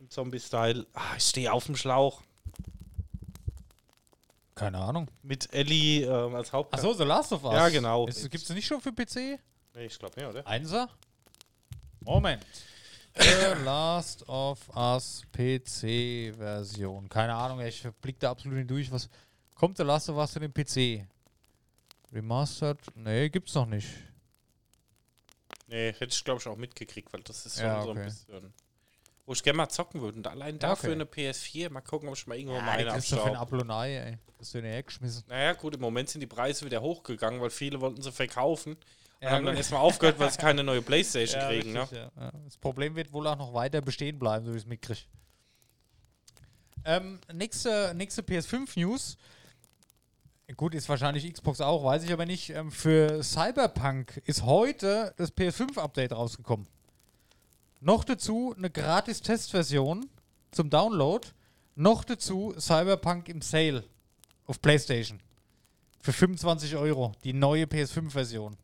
im Zombie-Style. Ah, ich stehe auf dem Schlauch.
Keine Ahnung.
Mit Ellie ähm, als Hauptcharakter.
Achso, The Last of Us.
Ja, genau.
Gibt es nicht schon für PC?
Nee, ich glaube nicht, oder?
Einser? Moment. The Last of Us PC-Version. Keine Ahnung, ich blick da absolut nicht durch. Was kommt The Last of Us für den PC? Remastered? Nee, gibt's noch nicht.
Nee, hätte ich glaube ich auch mitgekriegt, weil das ist
Ja,
so ein
okay.
bisschen. Wo ich gerne mal zocken würde. Und allein
Ja,
dafür
okay.
eine PS4, mal gucken, ob ich mal irgendwo
Ja,
mal
die
eine
kriegst ein
abstaub.
Und ein Ei, ey. Hast du den hergeschmissen.
Naja, gut, im Moment sind die Preise wieder hochgegangen, weil viele wollten sie verkaufen. Und
Ja,
haben dann
gut.
erstmal aufgehört, weil sie keine neue Playstation
Ja,
kriegen. Ne?
richtig, ja. Ja. Das Problem wird wohl auch noch weiter bestehen bleiben, so wie ich es mitkriege. Ähm, nächste, nächste PS5-News. Gut, ist wahrscheinlich Xbox auch, weiß ich aber nicht. Ähm, für Cyberpunk ist heute das PS5-Update rausgekommen. Noch dazu eine gratis Testversion zum Download. Noch dazu Cyberpunk im Sale auf PlayStation. Für 25 Euro. Die neue PS5-Version.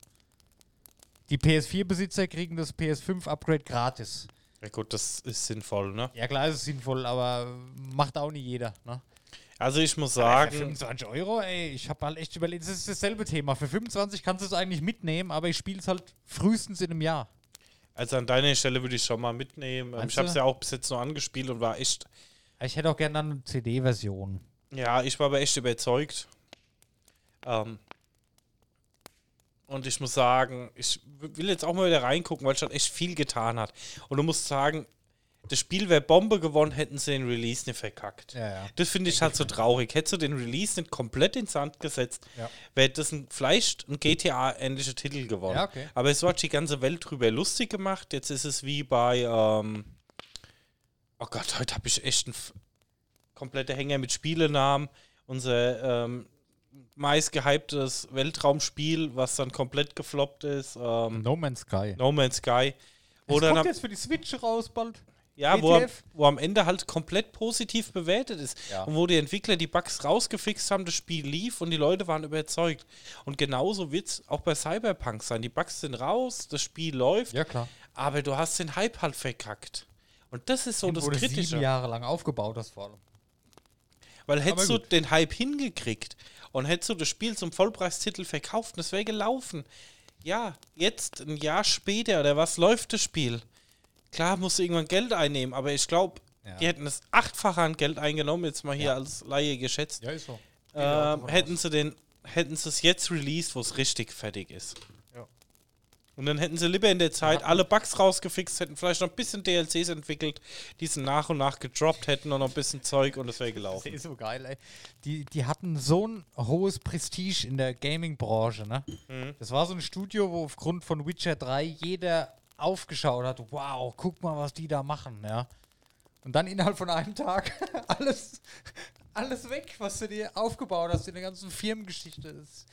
Die PS4-Besitzer kriegen das PS5-Upgrade gratis.
Ja gut, das ist sinnvoll, ne?
Ja, klar, ist es sinnvoll, aber macht auch nicht jeder. Ne?
Also ich muss
Für
sagen,
25 Euro, ey, ich habe halt echt überlegt, das ist dasselbe Thema. Für 25 kannst du es eigentlich mitnehmen, aber ich spiele es halt frühestens in einem Jahr.
Also an deiner Stelle würde ich schon mal mitnehmen. Ähm,
Meinst
Ich habe es ja auch bis jetzt nur angespielt und war echt,
Ich hätte auch gerne dann eine CD-Version.
ja, ich war aber echt überzeugt. Ähm, und ich muss sagen, ich will jetzt auch mal wieder reingucken, weil es schon echt viel getan hat. Und du musst sagen, das Spiel wäre Bombe gewonnen, hätten sie den Release nicht verkackt.
Ja, ja.
Das finde ich halt so traurig. Hättest du den Release nicht komplett ins Sand gesetzt,
Ja.
wäre das ein, vielleicht ein GTA-ähnlicher Titel geworden.
Okay.
Aber es hat die ganze Welt drüber lustig gemacht. Jetzt ist es wie bei, ähm, oh Gott, heute habe ich echt einen f- komplette Hänger mit Spielenamen. Unser ähm, meist gehyptes Weltraumspiel, was dann komplett gefloppt ist. Ähm,
No Man's Sky.
no Man's Sky. Dann
kommt jetzt für die Switch raus bald.
Ja, wo, am- wo am Ende halt komplett positiv bewertet ist.
Ja.
Und wo die Entwickler die Bugs rausgefixt haben, das Spiel lief und die Leute waren überzeugt. Und genauso wird es auch bei Cyberpunk sein. Die Bugs sind raus, das Spiel läuft,
Ja, klar.
aber du hast den Hype halt verkackt. Und das ist so das
Wo du
Kritische.
sieben Jahre lang aufgebaut hast vor allem.
Weil hättest du den Hype hingekriegt und hättest du das Spiel zum Vollpreistitel verkauft, das wäre gelaufen. Ja, jetzt, ein Jahr später oder was, läuft das Spiel. Klar, musst du irgendwann Geld einnehmen, aber ich glaube,
Ja.
die hätten das achtfache an Geld eingenommen, jetzt mal hier
Ja.
als Laie geschätzt.
Ja, ist so.
ähm, hätten sie den, hätten sie es jetzt released, wo es richtig fertig ist.
Ja.
Und dann hätten sie lieber in der Zeit
Ja.
alle Bugs rausgefixt, hätten vielleicht noch ein bisschen DLCs entwickelt, die sie nach und nach gedroppt hätten und noch ein bisschen Zeug und es wäre
Das
gelaufen.
ist so geil, ey. Die, die hatten so ein hohes Prestige in der Gaming-Branche, ne?
Mhm.
Das war so ein Studio, wo aufgrund von Witcher 3 jeder aufgeschaut hat. Wow, guck mal, was die da machen, ja. Und dann innerhalb von einem Tag alles, alles weg, was du dir aufgebaut hast in der ganzen Firmengeschichte. Das,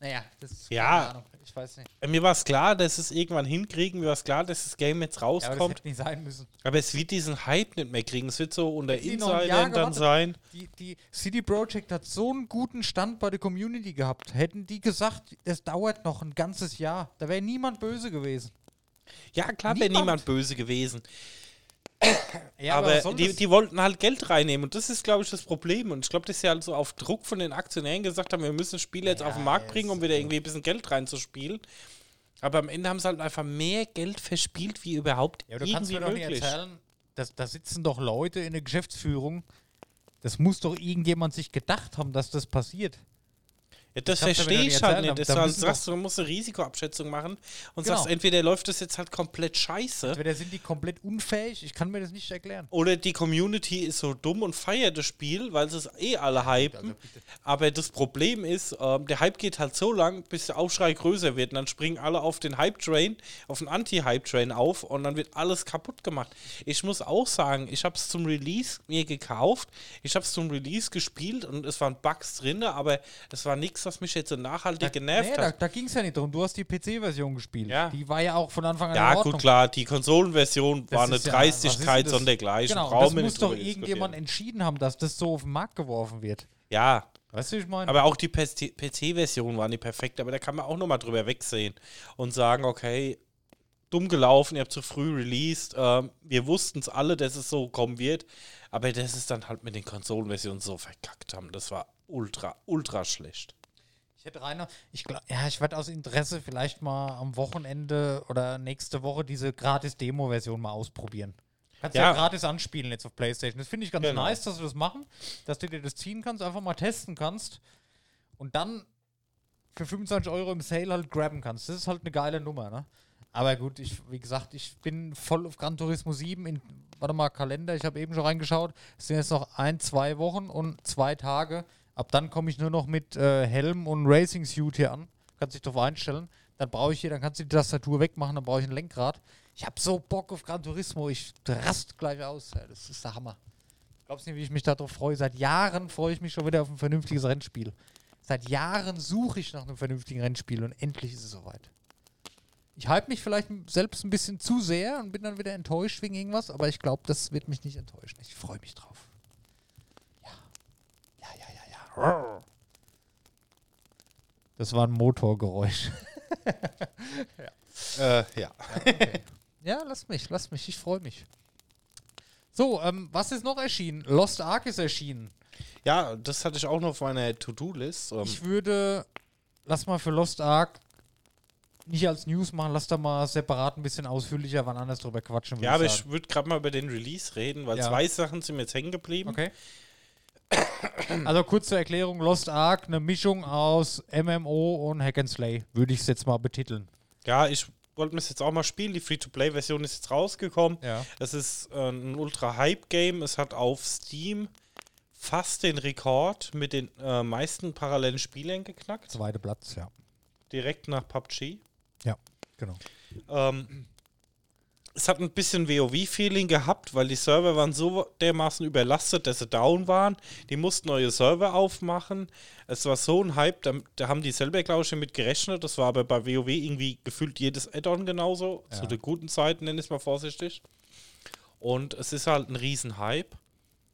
naja, das ist
Ja.
Ahnung. Ich weiß nicht.
Äh, Mir war es klar, dass es irgendwann hinkriegen, mir war es klar, dass das Game jetzt
Ja, aber das
rauskommt,
nicht sein müssen.
aber, es wird diesen Hype nicht mehr kriegen. Es wird so unter Insidern dann sein.
Die, die CD Projekt hat so einen guten Stand bei der Community gehabt. Hätten die gesagt, es dauert noch ein ganzes Jahr, da wäre niemand böse gewesen.
Ja, klar wäre
Niemand.
böse gewesen.
Ja,
aber
soll
die, die wollten halt Geld reinnehmen und das ist, glaube ich, das Problem. Und ich glaube, dass sie halt so auf Druck von den Aktionären gesagt haben, wir müssen das Spiel jetzt
Ja,
auf den Markt bringen, um wieder irgendwie ein bisschen Geld reinzuspielen. Aber am Ende haben sie halt einfach mehr Geld verspielt, wie überhaupt
ja, aber du kannst mir doch nicht erzählen, dass, da sitzen doch Leute in der Geschäftsführung. Das muss doch irgendjemand sich gedacht haben, dass das passiert.
Ja, das
mir
verstehe ich halt nicht. Dass
da
du
müssen
sagst, du musst eine Risikoabschätzung machen und
Genau.
sagst, entweder läuft das jetzt halt komplett scheiße
Entweder sind die komplett unfähig, ich kann mir das nicht erklären.
oder die Community ist so dumm und feiert das Spiel, weil sie es eh alle hypen. Aber das Problem ist, ähm, der Hype geht halt so lang, bis der Aufschrei größer wird. Und dann springen alle auf den Hype-Train, auf den Anti-Hype-Train auf und dann wird alles kaputt gemacht. Ich muss auch sagen, ich habe es zum Release mir gekauft, ich habe es zum Release gespielt und es waren Bugs drin, aber es war nichts, was mich jetzt so nachhaltig genervt
nee, da,
hat.
da ging es ja nicht drum. Du hast die PC-Version gespielt.
Ja.
Die war ja auch von Anfang an
Ja,
in Ordnung.
gut, klar, die Konsolenversion
Das
war eine
ja-
Dreistigkeit sondergleichen.
Genau,
Brauchen
das muss doch irgendjemand entschieden haben, dass das so auf den Markt geworfen wird.
Ja,
Weißt du, wie ich meine?
Aber auch die PC-Version war nicht perfekt, aber da kann man auch nochmal drüber wegsehen und sagen, okay, dumm gelaufen, ihr habt zu früh released, ähm, wir wussten es alle, dass es so kommen wird, aber das ist dann halt mit den Konsolenversionen so verkackt haben. Das war ultra, ultra schlecht.
Ich hätte rein, ich glaub, ja, ich werde aus Interesse vielleicht mal am Wochenende oder nächste Woche diese gratis Demo-Version mal ausprobieren. Kannst ja.
Ja.
gratis anspielen jetzt auf PlayStation. Das finde ich ganz
Genau.
nice, dass du das machen, dass du dir das ziehen kannst, einfach mal testen kannst und dann für 25 Euro im Sale halt grabben kannst. Das ist halt eine geile Nummer, ne? Aber gut, ich, wie gesagt, ich bin voll auf Gran Turismo 7 in, warte mal, Kalender, ich habe eben schon reingeschaut. Es sind jetzt noch ein, zwei Wochen und zwei Tage. Ab dann komme ich nur noch mit äh, Helm und Racing Suit hier an. Kannst dich darauf einstellen. Dann brauche ich hier, dann kannst du die Tastatur wegmachen, dann brauche ich ein Lenkrad. Ich habe so Bock auf Gran Turismo, ich rast gleich aus. Ja, das ist der Hammer. Glaubst nicht, wie ich mich darauf freue? Seit Jahren freue ich mich schon wieder auf ein vernünftiges Rennspiel. Seit Jahren suche ich nach einem vernünftigen Rennspiel und endlich ist es soweit. Ich hype mich vielleicht selbst ein bisschen zu sehr und bin dann wieder enttäuscht wegen irgendwas, aber ich glaube, das wird mich nicht enttäuschen. Ich freue mich drauf. Ja. Ja, ja, ja, ja. Das war ein Motorgeräusch.
Äh, ja.
Ja, lass mich, lass mich, ich freue mich. So, ähm, was ist noch erschienen? Lost Ark ist erschienen.
Ja, das hatte ich auch noch auf meiner To-Do-List. Ähm,
Ich würde, lass mal für Lost Ark nicht als News machen, lass da mal separat ein bisschen ausführlicher wann anders drüber quatschen.
ja, aber
sagen.
ich würde gerade mal über den Release reden, weil
Ja.
zwei Sachen sind mir jetzt hängen geblieben.
Okay. Also kurz zur Erklärung, Lost Ark, eine Mischung aus MMO und Hack and Slay, würde ich es jetzt mal betiteln.
Ja, ich wollte mir jetzt auch mal spielen. Die Free-to-Play-Version ist jetzt rausgekommen.
Ja.
Es ist äh, ein Ultra-Hype-Game. Es hat auf Steam fast den Rekord mit den äh, meisten parallelen Spielern geknackt.
Zweiter Platz, ja.
Direkt nach PUBG.
Ja, genau.
Ähm, es hat ein bisschen WoW-Feeling gehabt, weil die Server waren so dermaßen überlastet, dass sie down waren. Die mussten neue Server aufmachen. Es war so ein Hype, da, da haben die selber, glaube ich, damit gerechnet. Das war aber bei WoW irgendwie gefühlt jedes Add-on genauso.
Ja.
Zu den guten Zeiten, nenne ich es mal vorsichtig. Und es ist halt ein Riesen-Hype.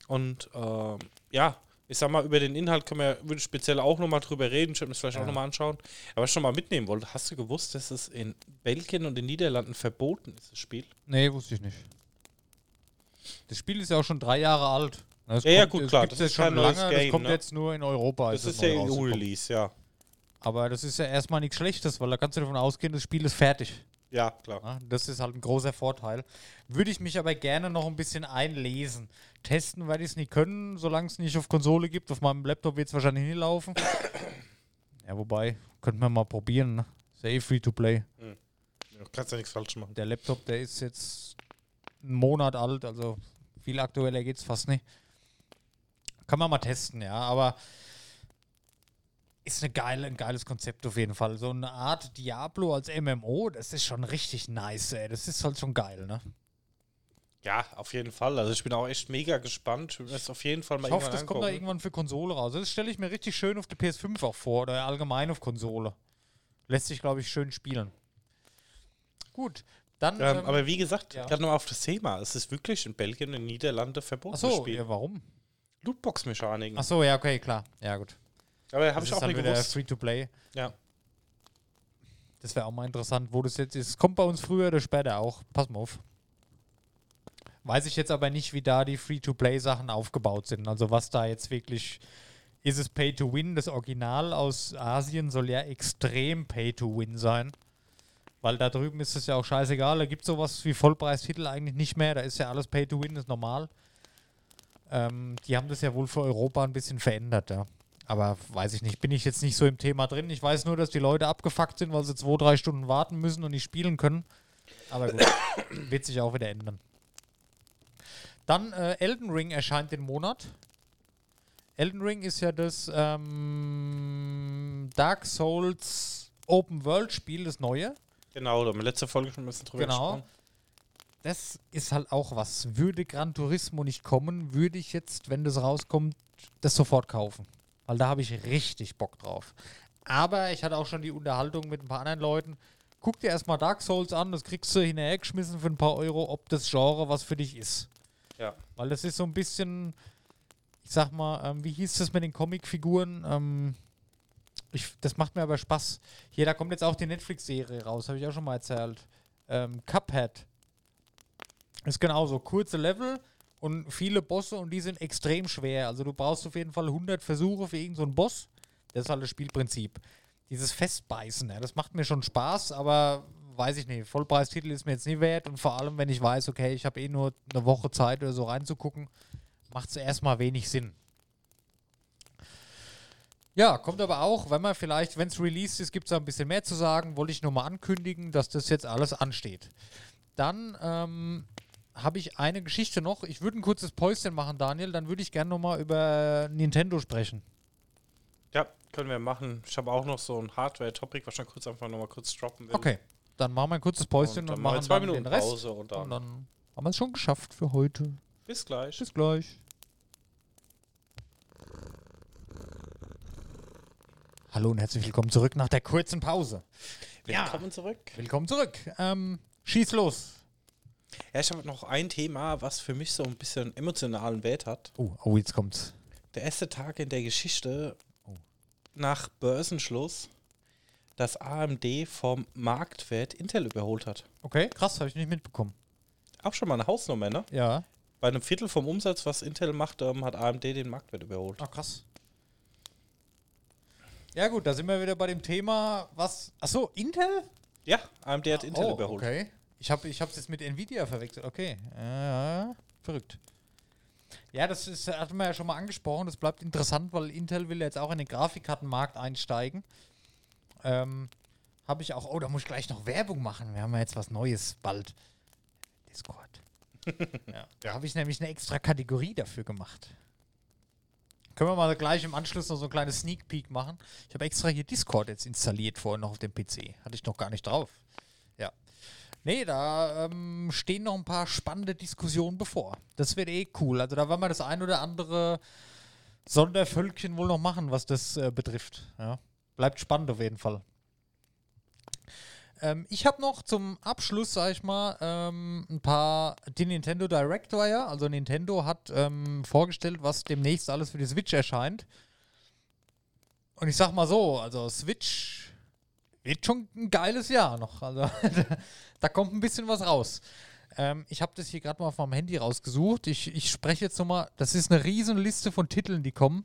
Und ähm, ja, ich sag mal, über den Inhalt können wir würde speziell auch nochmal drüber reden. Ich würde mir das vielleicht
Ja.
auch nochmal anschauen. Aber was ich schon mal mitnehmen wollte, hast du gewusst, dass es in Belgien und den Niederlanden verboten ist, das Spiel?
Nee, wusste ich nicht. Das Spiel ist ja auch schon drei Jahre alt. Das
Ja, ja,
kommt-
gut,
das
klar, das
jetzt
ist
schon lange, das
Game,
kommt
ne?
jetzt nur in Europa.
Das ist
neu
ja
rausgekommen.
EU-Release, ja.
Aber das ist ja erstmal nichts Schlechtes, weil da kannst du davon ausgehen, das Spiel ist fertig.
Ja, klar.
Das ist halt ein großer Vorteil. Würde ich mich aber gerne noch ein bisschen einlesen. Testen werde ich es nie können, solange es nicht auf Konsole gibt. Auf meinem Laptop wird es wahrscheinlich nie laufen. ja, wobei, könnten wir mal probieren. Ne? Ist ja eh free to play.
Du kannst ja nichts falsch machen.
Der Laptop, der ist jetzt einen Monat alt, also viel aktueller geht es fast nicht. Kann man mal testen, ja, aber ist eine geile, ein geiles Konzept auf jeden Fall. So eine Art Diablo als MMO, das ist schon richtig nice, ey. Das ist halt schon geil, ne?
Ja, auf jeden Fall. Also ich bin auch echt mega gespannt. Das auf jeden Fall mal
Ich hoffe, das
irgendwann
kommt da
angucken.
irgendwann für Konsole raus. Das stelle ich mir richtig schön auf der PS5 auch vor oder allgemein auf Konsole. Lässt sich, glaube ich, schön spielen. Gut, dann.
Ähm,
ähm,
aber wie gesagt,
ja.
gerade nochmal auf das Thema. Es ist wirklich in Belgien und den Niederlanden verboten,
achso, ja, warum?
Lootbox-Mechaniken.
Achso, ja, okay, klar. Ja, gut.
Aber habe ich auch nicht gewusst.
Free-to-Play.
Ja.
Das wäre auch mal interessant, wo das jetzt ist. Kommt bei uns früher oder später auch. Pass mal auf. Weiß ich jetzt aber nicht, wie da die Free-to-Play-Sachen aufgebaut sind. Also was da jetzt wirklich. Ist es Pay-to-Win? Das Original aus Asien soll ja extrem Pay-to-Win sein. Weil da drüben ist es ja auch scheißegal. Da gibt es sowas wie Vollpreistitel eigentlich nicht mehr. Da ist ja alles Pay-to-Win, ist normal. Ähm, die haben das ja wohl für Europa ein bisschen verändert, ja. Aber weiß ich nicht, bin ich jetzt nicht so im Thema drin. Ich weiß nur, dass die Leute abgefuckt sind, weil sie zwei, drei Stunden warten müssen und nicht spielen können. Aber gut, wird sich auch wieder ändern. Dann äh, Elden Ring erscheint den Monat. Elden Ring ist ja das ähm, Dark Souls Open World Spiel, das neue.
Genau, da haben wir letzte Folge schon ein bisschen drüber
Genau.
gesprochen.
Das ist halt auch was. Würde Gran Turismo nicht kommen, würde ich jetzt, wenn das rauskommt, das sofort kaufen. Weil da habe ich richtig Bock drauf. Aber ich hatte auch schon die Unterhaltung mit ein paar anderen Leuten. Guck dir erstmal Dark Souls an, das kriegst du hinterhergeschmissen für ein paar Euro, ob das Genre was für dich ist.
Ja.
Weil das ist so ein bisschen, ich sag mal, ähm, wie hieß das mit den Comicfiguren? Ähm, ich, das macht mir aber Spaß. Hier, da kommt jetzt auch die Netflix-Serie raus, habe ich auch schon mal erzählt. Ähm, Cuphead. Ist genauso. Kurze Level und viele Bosse und die sind extrem schwer. Also du brauchst auf jeden Fall 100 Versuche für irgendeinen so Boss. Das ist halt das Spielprinzip. Dieses Festbeißen, ja, das macht mir schon Spaß, aber weiß ich nicht. Vollpreistitel ist mir jetzt nie wert und vor allem, wenn ich weiß, okay, ich habe eh nur eine Woche Zeit oder so reinzugucken, macht es erstmal wenig Sinn. Ja, kommt aber auch, wenn man vielleicht, wenn es released ist, gibt es da ein bisschen mehr zu sagen. Wollte ich nur mal ankündigen, dass das jetzt alles ansteht. Dann ähm, habe ich eine Geschichte noch. Ich würde ein kurzes Päuschen machen, Daniel. Dann würde ich gerne nochmal über Nintendo sprechen.
Ja, können wir machen. Ich habe auch noch so ein Hardware-Topic, was ich kurz einfach nochmal kurz droppen will.
Okay, dann machen wir ein kurzes Päuschen
Und
und,
dann machen wir zwei Minuten
den Rest.
Pause und dann,
Und dann haben wir es schon geschafft für heute.
bis gleich.
Bis gleich. Hallo und herzlich willkommen zurück nach der kurzen Pause. Ja.
Willkommen zurück.
Willkommen zurück. Ähm, schieß los.
Ja, ich habe noch ein Thema, was für mich so ein bisschen emotionalen Wert hat.
Oh, oh, jetzt kommt's.
Der erste Tag in der Geschichte
Oh.
nach Börsenschluss dass AMD vom Marktwert Intel überholt hat.
Okay, krass, habe ich nicht mitbekommen.
Auch schon mal eine Hausnummer, ne?
Ja.
Bei einem Viertel vom Umsatz, was Intel macht, ähm, hat AMD den Marktwert überholt.
Ach, krass. Ja, gut, da sind wir wieder bei dem Thema, was. Achso, Intel?
Ja, AMD hat Intel
oh,
überholt.
Okay. Ich habe es jetzt mit Nvidia verwechselt. Okay. Ja, verrückt. Ja, das ist, hatten wir ja schon mal angesprochen. Das bleibt interessant, weil Intel will jetzt auch in den Grafikkartenmarkt einsteigen. Ähm, habe ich auch. Oh, da muss ich gleich noch Werbung machen. Wir haben ja jetzt was Neues bald. Discord. ja, da habe ich nämlich eine extra Kategorie dafür gemacht. Können wir mal gleich im Anschluss noch so ein kleines Sneak Peek machen. Ich habe extra hier Discord jetzt installiert vorhin noch auf dem PC. Hatte ich noch gar nicht drauf. Ja. Nee, da ähm, stehen noch ein paar spannende Diskussionen bevor. Das wird eh cool. Also da werden wir das ein oder andere Sondervölkchen wohl noch machen, was das äh, betrifft. Ja. Bleibt spannend auf jeden Fall. Ähm, ich habe noch zum Abschluss, sag ich mal, ähm, ein paar. Die Nintendo Direct war ja. Also Nintendo hat ähm, vorgestellt, was demnächst alles für die Switch erscheint. Und ich sag mal so, also Switch wird schon ein geiles Jahr noch. Also da kommt ein bisschen was raus. Ähm, ich habe das hier gerade mal auf meinem Handy rausgesucht. Ich, ich spreche jetzt nochmal, das ist eine riesen Liste von Titeln, die kommen.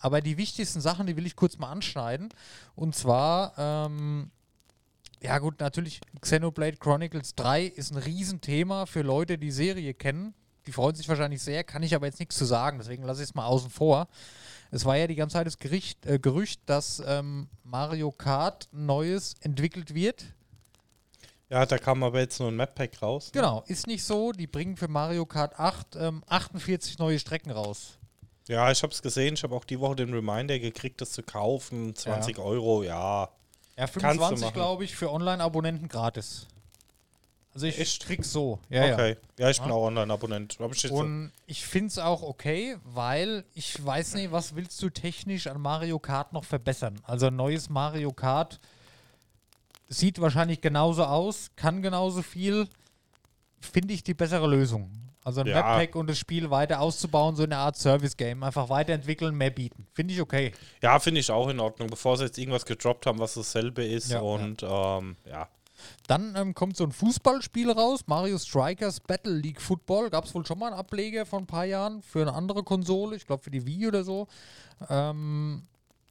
Aber die wichtigsten Sachen, die will ich kurz mal anschneiden. Und zwar, ähm, ja gut, natürlich Xenoblade Chronicles 3 ist ein Riesenthema für Leute, die Serie kennen. Die freuen sich wahrscheinlich sehr, kann ich aber jetzt nichts zu sagen, deswegen lasse ich es mal außen vor. Es war ja die ganze Zeit das Gericht, äh, Gerücht, dass ähm, Mario Kart Neues entwickelt wird.
Ja, da kam aber jetzt nur ein Map-Pack raus.
Ne? Genau, ist nicht so. Die bringen für Mario Kart 8 ähm, 48 neue Strecken raus.
Ja, ich habe es gesehen. Ich habe auch die Woche den Reminder gekriegt, das zu kaufen. 20
Ja.
Euro, ja.
Ja,
Kannst du
25
machen.
glaube ich für Online-Abonnenten gratis. Also ich
Echt?
krieg's so. Ja, ja.
okay. Ja, ich bin
Ja.
auch Online-Abonnent. Ich
Und ich finde es auch okay, weil ich weiß nicht, was willst du technisch an Mario Kart noch verbessern? Also ein neues Mario Kart sieht wahrscheinlich genauso aus, kann genauso viel, finde ich die bessere Lösung. Also ein
Ja.
Map-Pack und das Spiel weiter auszubauen, so eine Art Service-Game. Einfach weiterentwickeln, mehr bieten. Finde ich okay.
Ja, finde ich auch in Ordnung, bevor sie jetzt irgendwas gedroppt haben, was dasselbe ist.
Ja,
und ähm, ja.
Dann ähm, kommt so ein Fußballspiel raus, Mario Strikers Battle League Football. Gab es wohl schon mal einen Ableger vor ein paar Jahren für eine andere Konsole, ich glaube für die Wii oder so. Ähm,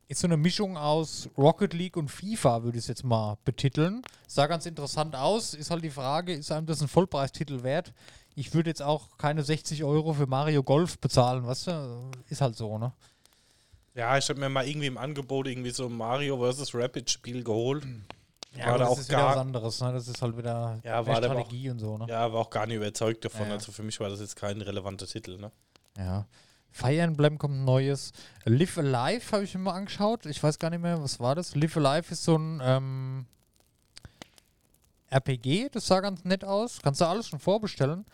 ist so eine Mischung aus Rocket League und FIFA, würde ich es jetzt mal betiteln. Sah ganz interessant aus. Ist halt die Frage, ist einem das ein Vollpreistitel wert? Ich würde jetzt auch keine 60 Euro für Mario Golf bezahlen, weißt du? Ist halt so, ne?
Ja, ich habe mir mal irgendwie im Angebot irgendwie so ein Mario vs. Rapid Spiel geholt.
Ja,
War
aber
da
das
auch gar-
was anderes, ne? Das ist halt wieder
Ja, aber auch-
Strategie und so, ne?
Ja, war auch gar nicht überzeugt davon.
Ja.
Also für mich war das jetzt kein relevanter Titel, ne?
Ja. Fire Emblem kommt ein neues. Live Alive habe ich mir mal angeschaut. Ich weiß gar nicht mehr, was war das? Live Alive ist so ein ähm, RPG, das sah ganz nett aus. Kannst du alles schon vorbestellen.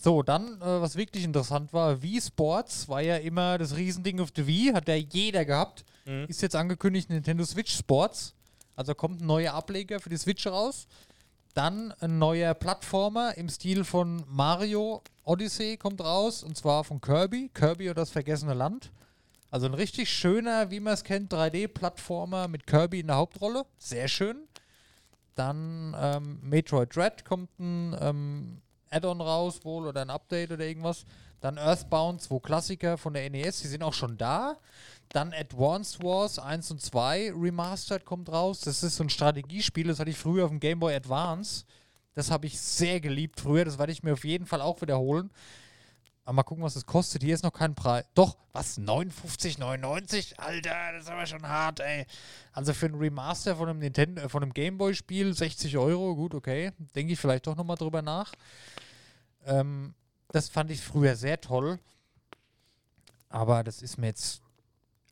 So, dann, äh, was wirklich interessant war, Wii Sports war ja immer das Riesending auf der Wii, hat ja jeder gehabt.
Mhm.
Ist jetzt angekündigt Nintendo Switch Sports. Also kommt ein neuer Ableger für die Switch raus. Dann ein neuer Plattformer im Stil von Mario Odyssey kommt raus und zwar von Kirby. Kirby und das vergessene Land. Also ein richtig schöner, wie man es kennt, 3D-Plattformer mit Kirby in der Hauptrolle. Sehr schön. Dann ähm, Metroid Dread kommt ein ähm, Add-on raus wohl oder ein Update oder irgendwas. Dann Earthbound, zwei Klassiker von der NES, die sind auch schon da. Dann Advanced Wars 1 und 2 Remastered kommt raus. Das ist so ein Strategiespiel, das hatte ich früher auf dem Game Boy Advance. Das habe ich sehr geliebt früher, das werde ich mir auf jeden Fall auch wiederholen. Aber mal gucken, was das kostet. Hier ist noch kein Preis. Doch, was? 59,99? Alter, das ist aber schon hart, ey. Also für ein Remaster von einem Nintendo, äh, von einem Gameboy-Spiel 60 Euro, gut, okay. Denke ich vielleicht doch nochmal drüber nach. Ähm, das fand ich früher sehr toll. Aber das ist mir jetzt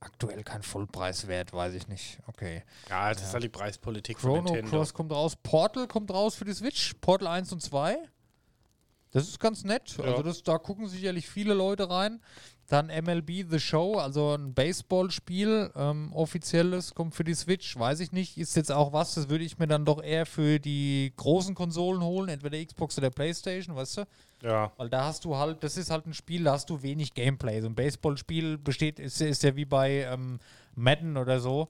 aktuell kein Vollpreis wert, weiß ich nicht. Okay.
Ja, das
Ja.
ist halt die Preispolitik von
Chrono
Nintendo.
Cross kommt raus. Portal kommt raus für die Switch. Portal 1 und 2. Das ist ganz nett.
Ja.
Also das, da gucken sicherlich viele Leute rein. Dann MLB The Show, also ein Baseballspiel, ähm, offizielles, kommt für die Switch. Weiß ich nicht. Ist jetzt auch was, das würde ich mir dann doch eher für die großen Konsolen holen, entweder Xbox oder Playstation, weißt du?
Ja,
Weil da hast du halt, das ist halt ein Spiel, da hast du wenig Gameplay. So ein Baseballspiel besteht, ist, ist ja wie bei ähm, Madden oder so.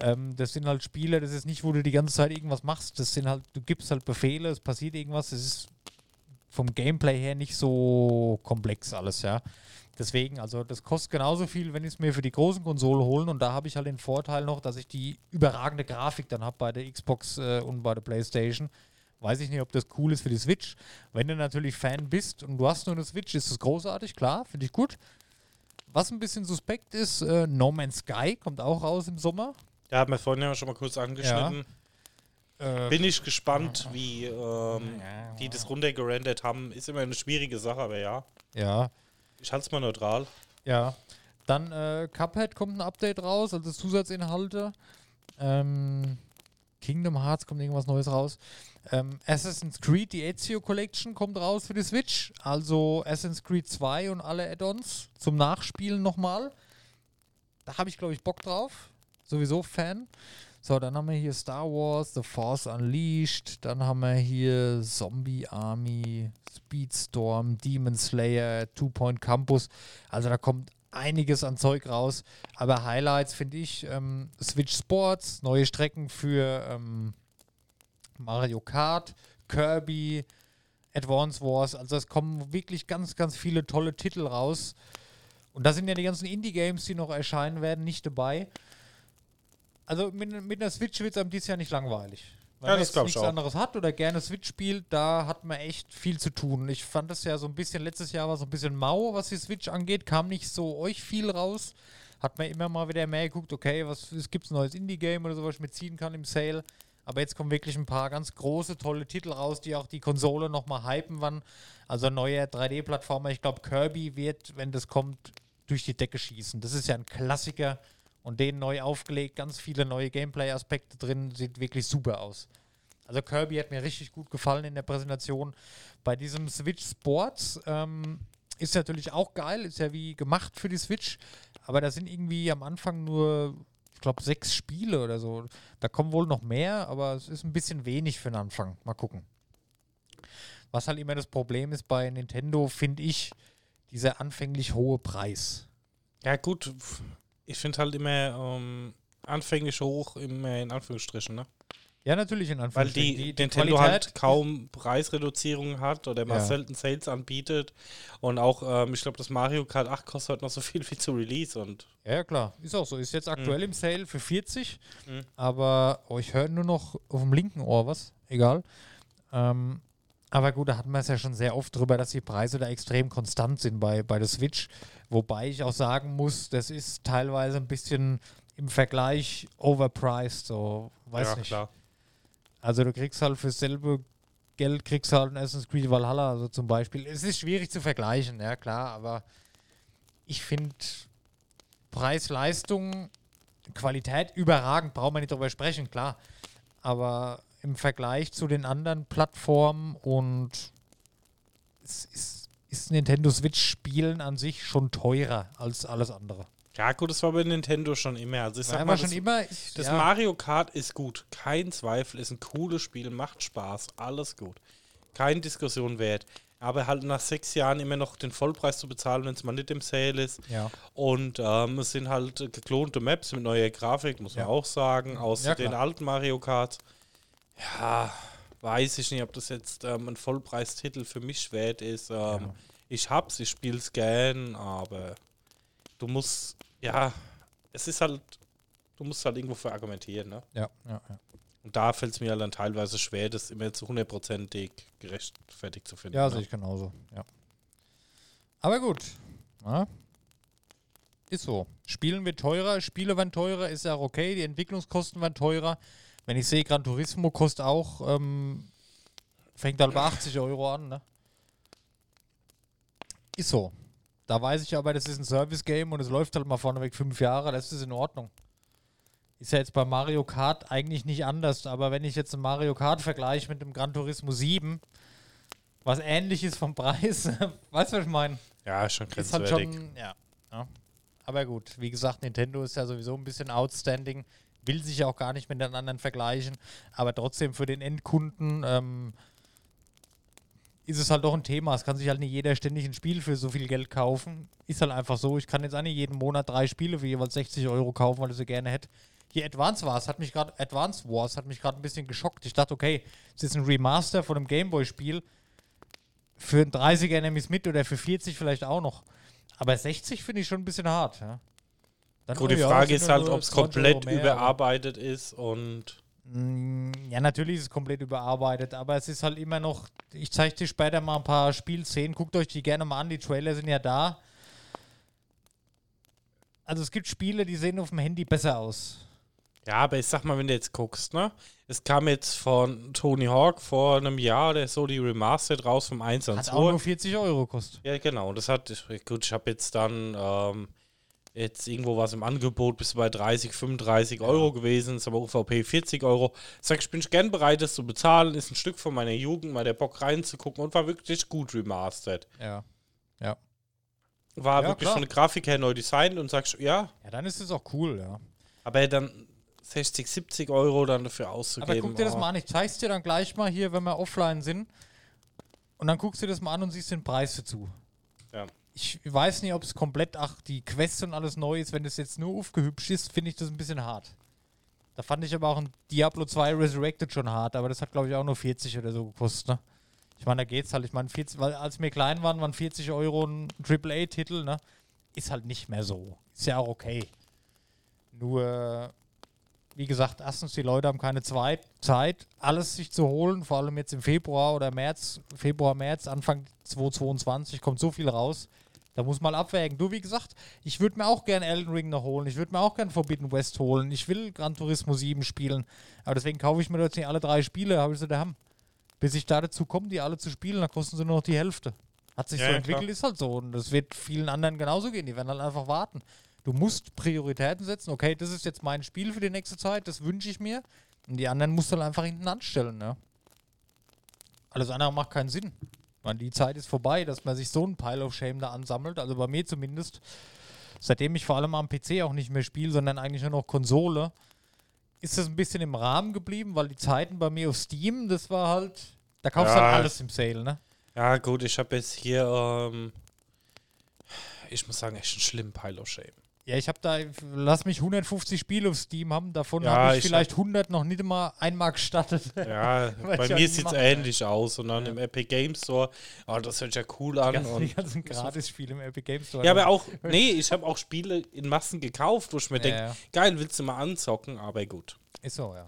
Ähm, das sind halt Spiele, das ist nicht, wo du die ganze Zeit irgendwas machst. Das sind halt, du gibst halt Befehle, es passiert irgendwas. Es ist vom Gameplay her nicht so komplex alles, ja. Deswegen, also das kostet genauso viel, wenn ich es mir für die großen Konsolen holen. Und da habe ich halt den Vorteil noch, dass ich die überragende Grafik dann habe bei der Xbox äh, und bei der PlayStation. Weiß ich nicht, ob das cool ist für die Switch. Wenn du natürlich Fan bist und du hast nur eine Switch, ist das großartig, klar, finde ich gut. Was ein bisschen suspekt ist, äh, No Man's Sky kommt auch raus im Sommer.
Ja, haben wir vorhin ja schon mal kurz angeschnitten.
Äh,
Bin ich gespannt, wie ähm, die das runtergerendert haben. Ist immer eine schwierige Sache, aber ja.
ja,
Ich halte es mal neutral.
ja. Dann äh, Cuphead kommt ein Update raus, also Zusatzinhalte. Ähm, Kingdom Hearts kommt irgendwas Neues raus. Ähm, Assassin's Creed, die Ezio Collection kommt raus für die Switch. Also Assassin's Creed 2 und alle Add-ons zum Nachspielen nochmal. Da habe ich, glaube ich, Bock drauf. Sowieso Fan. So, dann haben wir hier Star Wars, The Force Unleashed. Dann haben wir hier Zombie Army, Speedstorm, Demon Slayer, Two Point Campus. Also da kommt einiges an Zeug raus. Aber Highlights finde ich ähm, Switch Sports, neue Strecken für ähm, Mario Kart, Kirby, Advance Wars. Also es kommen wirklich ganz, ganz viele tolle Titel raus. Und da sind ja die ganzen Indie-Games, die noch erscheinen werden, nicht dabei. Also mit, mit einer Switch wird es einem dieses Jahr nicht langweilig. Wenn
Ja,
man
das
jetzt nichts
auch.
anderes hat oder gerne Switch spielt, da hat man echt viel zu tun. Ich fand das ja so ein bisschen, letztes Jahr war so ein bisschen mau, was die Switch angeht, kam nicht so euch viel raus. Hat man immer mal wieder mehr geguckt, okay, was es gibt ein neues Indie-Game oder so, was ich mir ziehen kann im Sale. Aber jetzt kommen wirklich ein paar ganz große, tolle Titel raus, die auch die Konsole nochmal hypen wann. Also neuer 3D-Plattformer, ich glaube Kirby wird, wenn das kommt, durch die Decke schießen. Das ist ja ein Klassiker und den neu aufgelegt, ganz viele neue Gameplay-Aspekte drin, sieht wirklich super aus. Also Kirby hat mir richtig gut gefallen in der Präsentation. Bei diesem Switch Sports ähm, ist natürlich auch geil, ist ja wie gemacht für die Switch, aber da sind irgendwie am Anfang nur, ich glaube, sechs Spiele oder so. Da kommen wohl noch mehr, aber es ist ein bisschen wenig für den Anfang. Mal gucken. Was halt immer das Problem ist bei Nintendo, finde ich, dieser anfänglich hohe Preis.
Ja, gut. Ich finde halt immer ähm, anfänglich hoch, immer in Anführungsstrichen, ne?
Ja, natürlich in
Weil
Anführungsstrichen.
die, Nintendo halt kaum Preisreduzierungen hat oder mal
Ja.
selten Sales anbietet. Und auch, ähm, ich glaube, das Mario Kart 8 kostet heute noch so viel wie zu Release. Und
Ja, klar. Ist auch so. Ist jetzt aktuell im Sale für 40.
Mhm.
Aber oh, ich höre nur noch auf dem linken Ohr was. Egal. Ähm, aber gut, da hatten wir es ja schon sehr oft drüber, dass die Preise da extrem konstant sind bei, bei der Switch. Wobei ich auch sagen muss, das ist teilweise ein bisschen im Vergleich overpriced. So, weiß
ja,
nicht.
klar.
Also du kriegst halt für dasselbe Geld kriegst halt ein Assassin's Creed Valhalla, also zum Beispiel. Es ist schwierig zu vergleichen, ja klar, aber ich finde Preis-Leistung, Qualität überragend, brauchen wir nicht drüber sprechen, klar. Aber im Vergleich zu den anderen Plattformen und es ist, ist Nintendo Switch Spielen an sich schon teurer als alles andere.
Ja, gut, das war bei Nintendo schon immer. Also ich sag mal,
schon
das,
immer. Ich,
das
ja,
Mario Kart ist gut. Kein Zweifel, ist ein cooles Spiel, macht Spaß, alles gut. Keine Diskussion wert. Aber halt nach sechs Jahren immer noch den Vollpreis zu bezahlen, wenn es mal nicht im Sale ist.
ja.
Und ähm, es sind halt geklonte Maps mit neuer Grafik, muss man
Ja.
auch sagen, aus den alten Mario Kart. Ja, weiß ich nicht, ob das jetzt ähm, ein Vollpreistitel für mich wert ist. Ähm,
Ja.
Ich hab's, ich spiel's gern, aber du musst, ja, es ist halt, du musst halt irgendwo für argumentieren, ne?
Ja, ja, ja.
Und da fällt es mir halt dann teilweise schwer, das immer zu hundertprozentig gerechtfertigt zu finden.
Ja,
ne?
sehe ich genauso. Ja. Aber gut. Ja. Ist so. Spielen wird teurer, Spiele werden teurer, ist ja auch okay. Die Entwicklungskosten werden teurer. Wenn ich sehe, Gran Turismo kostet auch, ähm, fängt halt bei 80 Euro an, ne? Ist so. Da weiß ich aber, das ist ein Service-Game und es läuft halt mal vorneweg fünf Jahre, das ist in Ordnung. Ist ja jetzt bei Mario Kart eigentlich nicht anders, aber wenn ich jetzt ein Mario Kart vergleiche mit dem Gran Turismo 7, was ähnlich ist vom Preis, weißt du, was ich meine?
Ja, schon
Ist halt
grenzwertig.
schon, ja, ja. Aber gut, wie gesagt, Nintendo ist ja sowieso ein bisschen outstanding, will sich ja auch gar nicht mit den anderen vergleichen, aber trotzdem für den Endkunden ähm, ist es halt doch ein Thema. Es kann sich halt nicht jeder ständig ein Spiel für so viel Geld kaufen. Ist halt einfach so. Ich kann jetzt auch nicht jeden Monat drei Spiele für jeweils 60 Euro kaufen, weil ich sie gerne hätte. Die Advance Wars hat mich gerade Advance Wars hat mich gerade ein bisschen geschockt. Ich dachte, okay, es ist ein Remaster von einem Gameboy-Spiel. Für ein 30er nehme mit oder für 40 vielleicht auch noch. Aber 60 finde ich schon ein bisschen hart. Ja. Dann,
Gut, die
ja,
Frage ist halt, ob es
20 Euro
komplett
mehr,
überarbeitet ist und.
Mm, Ja, natürlich ist es komplett überarbeitet, aber es ist halt immer noch. Ich zeige dir später mal ein paar Spielszenen. Guckt euch die gerne mal an. Die Trailer sind ja da. Also es gibt Spiele, die sehen auf dem Handy besser aus.
Ja, aber ich sag mal, wenn du jetzt guckst, ne? Es kam jetzt von Tony Hawk vor einem Jahr, der so die Remastered raus vom 1 und
Hat
2.
auch nur 40 Euro gekostet.
Ja, genau. Und das hat, gut, ich habe jetzt dann ähm, jetzt irgendwo was im Angebot bis bei 30, 35 Euro gewesen, ist aber UVP 40 Euro. Sag ich, bin ich gern bereit, das zu bezahlen, ist ein Stück von meiner Jugend, mal der Bock reinzugucken und war wirklich gut remastered.
Ja. Ja.
War
Ja,
wirklich
klar.
von der Grafik her neu designt und sagst, ja,
Ja, dann ist es auch cool, ja.
aber dann 60, 70 Euro dann dafür
Aber
auszugeben.
guck dir das
oh.
mal an. Ich zeig's dir dann gleich mal hier, wenn wir offline sind. Und dann guckst du dir das mal an und siehst den Preis dazu.
Ja.
Ich weiß nicht, ob es komplett, ach, die Quest und alles neu ist. Wenn das jetzt nur aufgehübscht ist, finde ich das ein bisschen hart. Da fand ich aber auch ein Diablo 2 Resurrected schon hart, aber das hat, glaube ich, auch nur 40 oder so gekostet, ne? Ich meine, da geht's halt. Ich meine, 40, weil als wir klein waren, waren 40 Euro ein AAA-Titel, ne? Ist halt nicht mehr so. Ist ja auch okay. Nur, wie gesagt, erstens, die Leute haben keine Zwei Zeit, alles sich zu holen, vor allem jetzt im Februar oder März, Februar, März, Anfang 2022 kommt so viel raus. Da muss man abwägen. Du, wie gesagt, ich würde mir auch gerne Elden Ring noch holen. Ich würde mir auch gerne Forbidden West holen. Ich will Gran Turismo 7 spielen. Aber deswegen kaufe ich mir jetzt nicht alle drei Spiele, habe ich sie daheim. Bis ich da dazu komme, die alle zu spielen, dann kosten sie nur noch die Hälfte. Hat sich
Ja,
so
ja,
entwickelt,
klar.
ist halt so. Und das wird vielen anderen genauso gehen. Die werden halt einfach warten. Du musst Prioritäten setzen. Okay, das ist jetzt mein Spiel für die nächste Zeit, das wünsche ich mir. Und die anderen musst du halt einfach hinten anstellen, ja. Alles andere macht keinen Sinn. Man, die Zeit ist vorbei, dass man sich so ein Pile of Shame da ansammelt. Also bei mir zumindest. Seitdem ich vor allem am PC auch nicht mehr spiele, sondern eigentlich nur noch Konsole, ist das ein bisschen im Rahmen geblieben, weil die Zeiten bei mir auf Steam, das war halt. Da kaufst du
Ja.
halt alles im Sale, ne?
Ja, gut, ich habe jetzt hier, ähm, ich muss sagen, echt einen schlimmen Pile of Shame.
Ja, ich habe da, lass mich 150 Spiele auf Steam haben, davon
Ja,
habe ich
ich
vielleicht 100 noch nicht mal einmal gestattet.
Ja, bei
ja
mir sieht es ähnlich aus. Und dann im Epic Game Store, oh, das hört ja cool an.
Die ganzen, die
Und
ganzen Gratis-Spiele im Epic Games Store.
ja, aber auch, nee, ich habe auch Spiele in Massen gekauft, wo ich mir
Ja,
denke,
ja.
geil, willst du mal anzocken? Aber gut.
Ist so, ja.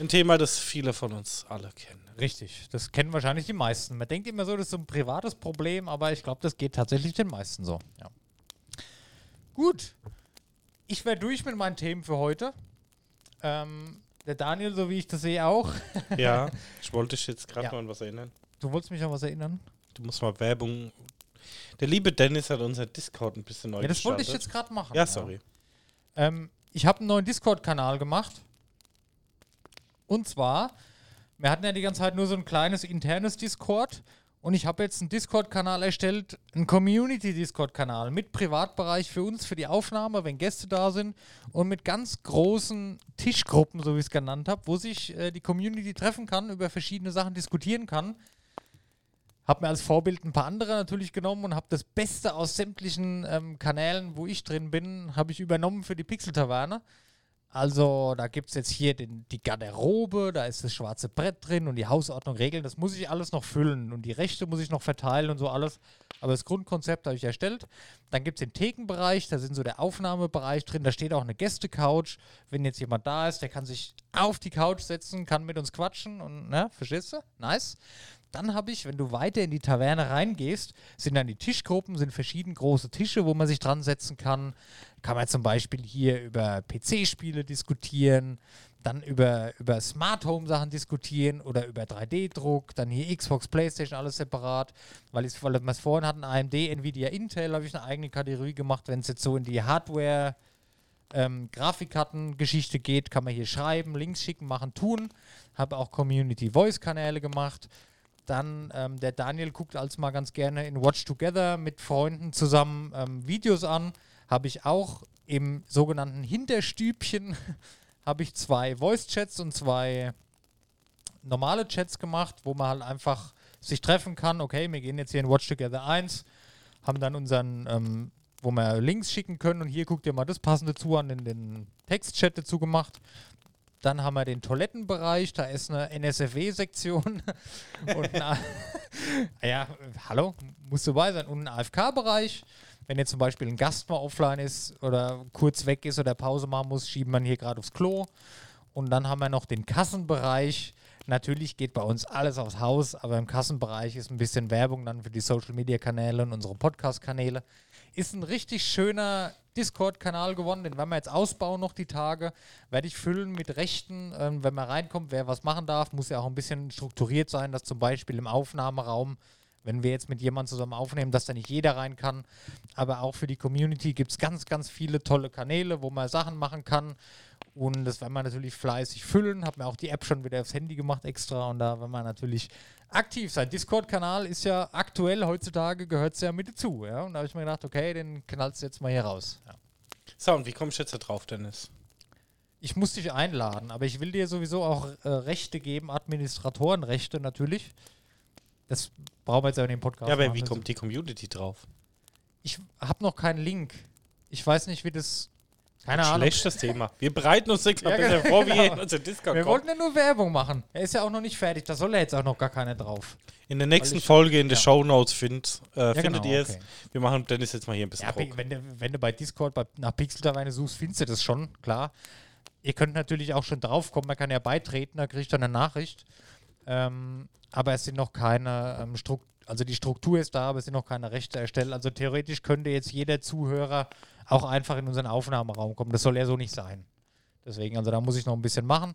Ein Thema, das viele von uns alle kennen.
Richtig. Das kennen wahrscheinlich die meisten. Man denkt immer so, das ist so ein privates Problem, aber ich glaube, das geht tatsächlich den meisten so. Ja. Gut. Ich wäre durch mit meinen Themen für heute. Ähm, der Daniel, so wie ich das sehe, auch.
Ja, ich wollte dich jetzt gerade
Ja.
mal an was erinnern.
Du wolltest mich an was erinnern?
Du musst mal Werbung. Der liebe Dennis hat unser Discord ein bisschen neu
Ja, das wollte ich jetzt gerade machen.
Ja, sorry.
Ähm, ich habe einen neuen Discord-Kanal gemacht. Und zwar, wir hatten ja die ganze Zeit nur so ein kleines internes Discord. Und ich habe jetzt einen Discord-Kanal erstellt, einen Community-Discord-Kanal mit Privatbereich für uns, für die Aufnahme, wenn Gäste da sind. Und mit ganz großen Tischgruppen, so wie ich es genannt habe, wo sich äh, die Community treffen kann, über verschiedene Sachen diskutieren kann. Habe mir als Vorbild ein paar andere natürlich genommen und habe das Beste aus sämtlichen ähm, Kanälen, wo ich drin bin, habe ich übernommen für die Pixel-Taverne. Also da gibt es jetzt hier den, die Garderobe, da ist das schwarze Brett drin und die Hausordnung regeln. Das muss ich alles noch füllen und die Rechte muss ich noch verteilen und so alles. Aber das Grundkonzept habe ich erstellt. Dann gibt es den Thekenbereich, da sind so der Aufnahmebereich drin. Da steht auch eine Gästecouch. Wenn jetzt jemand da ist, der kann sich auf die Couch setzen, kann mit uns quatschen und, ne, verstehst du? Nice. Dann habe ich, wenn du weiter in die Taverne reingehst, sind dann die Tischgruppen, sind verschieden große Tische, wo man sich dran setzen kann. Kann man zum Beispiel hier über PC-Spiele diskutieren, dann über, über Smart Home Sachen diskutieren oder über 3D-Druck, dann hier Xbox, Playstation, alles separat. Weil, ich, weil wir es vorhin hatten, AMD, Nvidia, Intel, habe ich eine eigene Kategorie gemacht. Wenn es jetzt so in die Hardware, ähm, Grafikkarten-Geschichte geht, kann man hier schreiben, Links schicken, machen, tun. Habe auch Community-Voice-Kanäle gemacht. Dann ähm, der Daniel guckt als mal ganz gerne in Watch Together mit Freunden zusammen ähm, Videos an. Habe ich auch im sogenannten Hinterstübchen habe ich zwei Voice-Chats und zwei normale Chats gemacht, wo man halt einfach sich treffen kann. Okay, wir gehen jetzt hier in Watch Together 1, haben dann unseren ähm, wo wir Links schicken können und hier guckt ihr mal das passende zu an in den Textchat dazu gemacht. Dann haben wir den Toilettenbereich, da ist eine NSFW-Sektion und ein ja, hallo, muss dabei sein. Und ein AFK-Bereich. Wenn jetzt zum Beispiel ein Gast mal offline ist oder kurz weg ist oder Pause machen muss, schieben wir ihn hier gerade aufs Klo. Und dann haben wir noch den Kassenbereich. Natürlich geht bei uns alles aufs Haus, aber im Kassenbereich ist ein bisschen Werbung dann für die Social Media Kanäle und unsere Podcast Kanäle. Ist ein richtig schöner Discord-Kanal geworden, den werden wir jetzt ausbauen noch die Tage. Werde ich füllen mit Rechten, ähm, wenn man reinkommt, wer was machen darf, muss ja auch ein bisschen strukturiert sein, dass zum Beispiel im Aufnahmeraum, wenn wir jetzt mit jemandem zusammen aufnehmen, dass da nicht jeder rein kann. Aber auch für die Community gibt es ganz, ganz viele tolle Kanäle, wo man Sachen machen kann. Und das werden wir natürlich fleißig füllen. Habe mir auch die App schon wieder aufs Handy gemacht extra. Und da werden wir natürlich aktiv sein. Discord-Kanal ist ja aktuell, heutzutage gehört es ja mit dazu. Ja? Und da habe ich mir gedacht, okay, den knallst du jetzt mal hier raus. Ja.
So, und wie kommst du jetzt da drauf, Dennis?
Ich muss dich einladen, aber ich will dir sowieso auch äh, Rechte geben, Administratorenrechte natürlich. Das brauchen wir jetzt ja in dem Podcast.
Ja, aber
machen.
wie
Das-
kommt die Community drauf?
Ich habe noch keinen Link. Ich weiß nicht, wie das. Keine Ahnung.
Schlechtes Thema. Wir bereiten uns extra
Ja, genau.
vor, wie ihr in unser Discord
Wir wollten ja nur Werbung machen. Er ist ja auch noch nicht fertig. Da soll ja jetzt auch noch gar keiner drauf.
In der nächsten Folge in den
ja.
Show Notes find, äh, findet
genau,
ihr es.
okay.
Wir machen Dennis jetzt mal hier ein bisschen
Ja,
Druck.
wenn du, wenn du bei Discord bei, nach Pixel suchst, findest du das schon, klar. Ihr könnt natürlich auch schon draufkommen, man kann ja beitreten, da kriegt ihr eine Nachricht. Ähm, aber es sind noch keine ähm, Struktur, also die Struktur ist da, aber es sind noch keine Rechte erstellt. Also theoretisch könnte jetzt jeder Zuhörer auch einfach in unseren Aufnahmeraum kommen. Das soll ja so nicht sein. Deswegen, also da muss ich noch ein bisschen machen.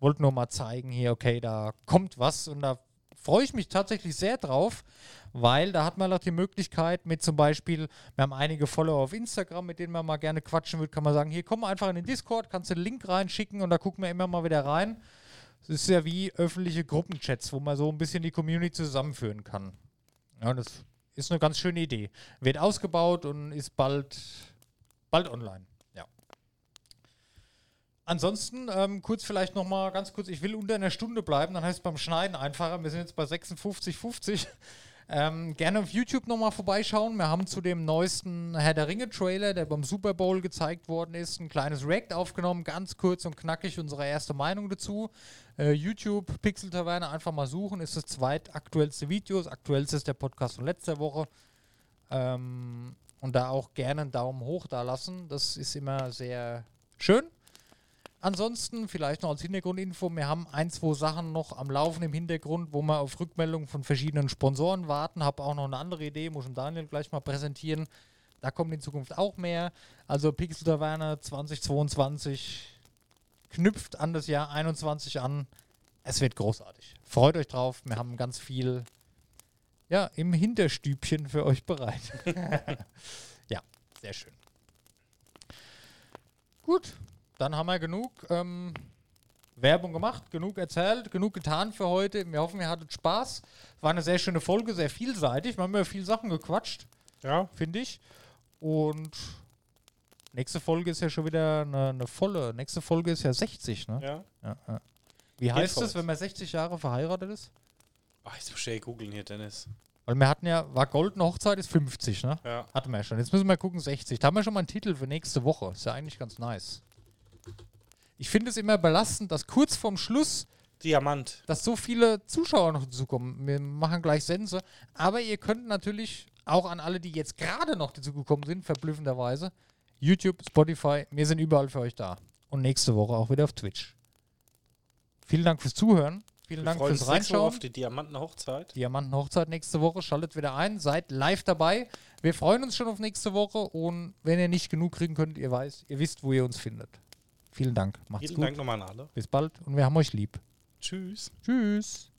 Wollte nur mal zeigen hier, okay, da kommt was und da freue ich mich tatsächlich sehr drauf, weil da hat man auch die Möglichkeit mit zum Beispiel, wir haben einige Follower auf Instagram, mit denen man mal gerne quatschen will, kann man sagen, hier komm einfach in den Discord, kannst den Link reinschicken und da gucken wir immer mal wieder rein. Es ist ja wie öffentliche Gruppenchats, wo man so ein bisschen die Community zusammenführen kann. Ja, das ist eine ganz schöne Idee. Wird ausgebaut und ist bald, bald online. Ja. Ansonsten, ähm, kurz vielleicht nochmal ganz kurz, ich will unter einer Stunde bleiben, dann heißt es beim Schneiden einfacher. Wir sind jetzt bei 56,50. Ähm, gerne auf YouTube nochmal vorbeischauen. Wir haben zu dem neuesten Herr der Ringe-Trailer, der beim Super Bowl gezeigt worden ist, ein kleines React aufgenommen, ganz kurz und knackig unsere erste Meinung dazu. Äh, YouTube, Pixel Taverne, einfach mal suchen, ist das zweitaktuellste Video. Das aktuellste ist der Podcast von letzter Woche. Ähm, und da auch gerne einen Daumen hoch da lassen. Das ist immer sehr schön. Ansonsten vielleicht noch als Hintergrundinfo, wir haben ein, zwei Sachen noch am Laufen im Hintergrund, wo wir auf Rückmeldungen von verschiedenen Sponsoren warten. Habe auch noch eine andere Idee, muss ich Daniel gleich mal präsentieren. Da kommt in Zukunft auch mehr. Also Pixel Taverne 2022 knüpft an das Jahr 21 an. Es wird großartig. Freut euch drauf. Wir haben ganz viel ja, im Hinterstübchen für euch bereit. ja, sehr schön. Gut, dann haben wir genug ähm, Werbung gemacht, genug erzählt, genug getan für heute. Wir hoffen, ihr hattet Spaß. War eine sehr schöne Folge, sehr vielseitig. Wir haben über viele Sachen gequatscht,
Ja,
finde ich. Und nächste Folge ist ja schon wieder eine, eine volle. Nächste Folge ist ja 60, ne?
ja.
Ja, ja. Wie heißt es, wenn man 60 Jahre verheiratet ist?
Ach, jetzt muss ich googeln hier, Dennis.
Weil wir hatten ja, war goldene Hochzeit ist 50, ne?
Ja.
Hatten wir ja schon. Jetzt müssen wir gucken, 60. Da haben wir schon mal einen Titel für nächste Woche. Ist ja eigentlich ganz nice. Ich finde es immer belastend, dass kurz vorm Schluss,
Diamant.
dass so viele Zuschauer noch dazukommen. Wir machen gleich Sense. Aber ihr könnt natürlich auch an alle, die jetzt gerade noch dazugekommen sind, verblüffenderweise, YouTube, Spotify, wir sind überall für euch da. Und nächste Woche auch wieder auf Twitch. Vielen Dank fürs Zuhören. Vielen
Wir
Dank fürs Reinschauen.
auf die Diamantenhochzeit.
Diamantenhochzeit nächste Woche. Schaltet wieder ein, seid live dabei. Wir freuen uns schon auf nächste Woche und wenn ihr nicht genug kriegen könnt, ihr weiß, ihr wisst, wo ihr uns findet. Vielen Dank. Macht's
Vielen
gut.
Dank nochmal an alle.
Bis bald und wir haben euch lieb.
Tschüss.
Tschüss.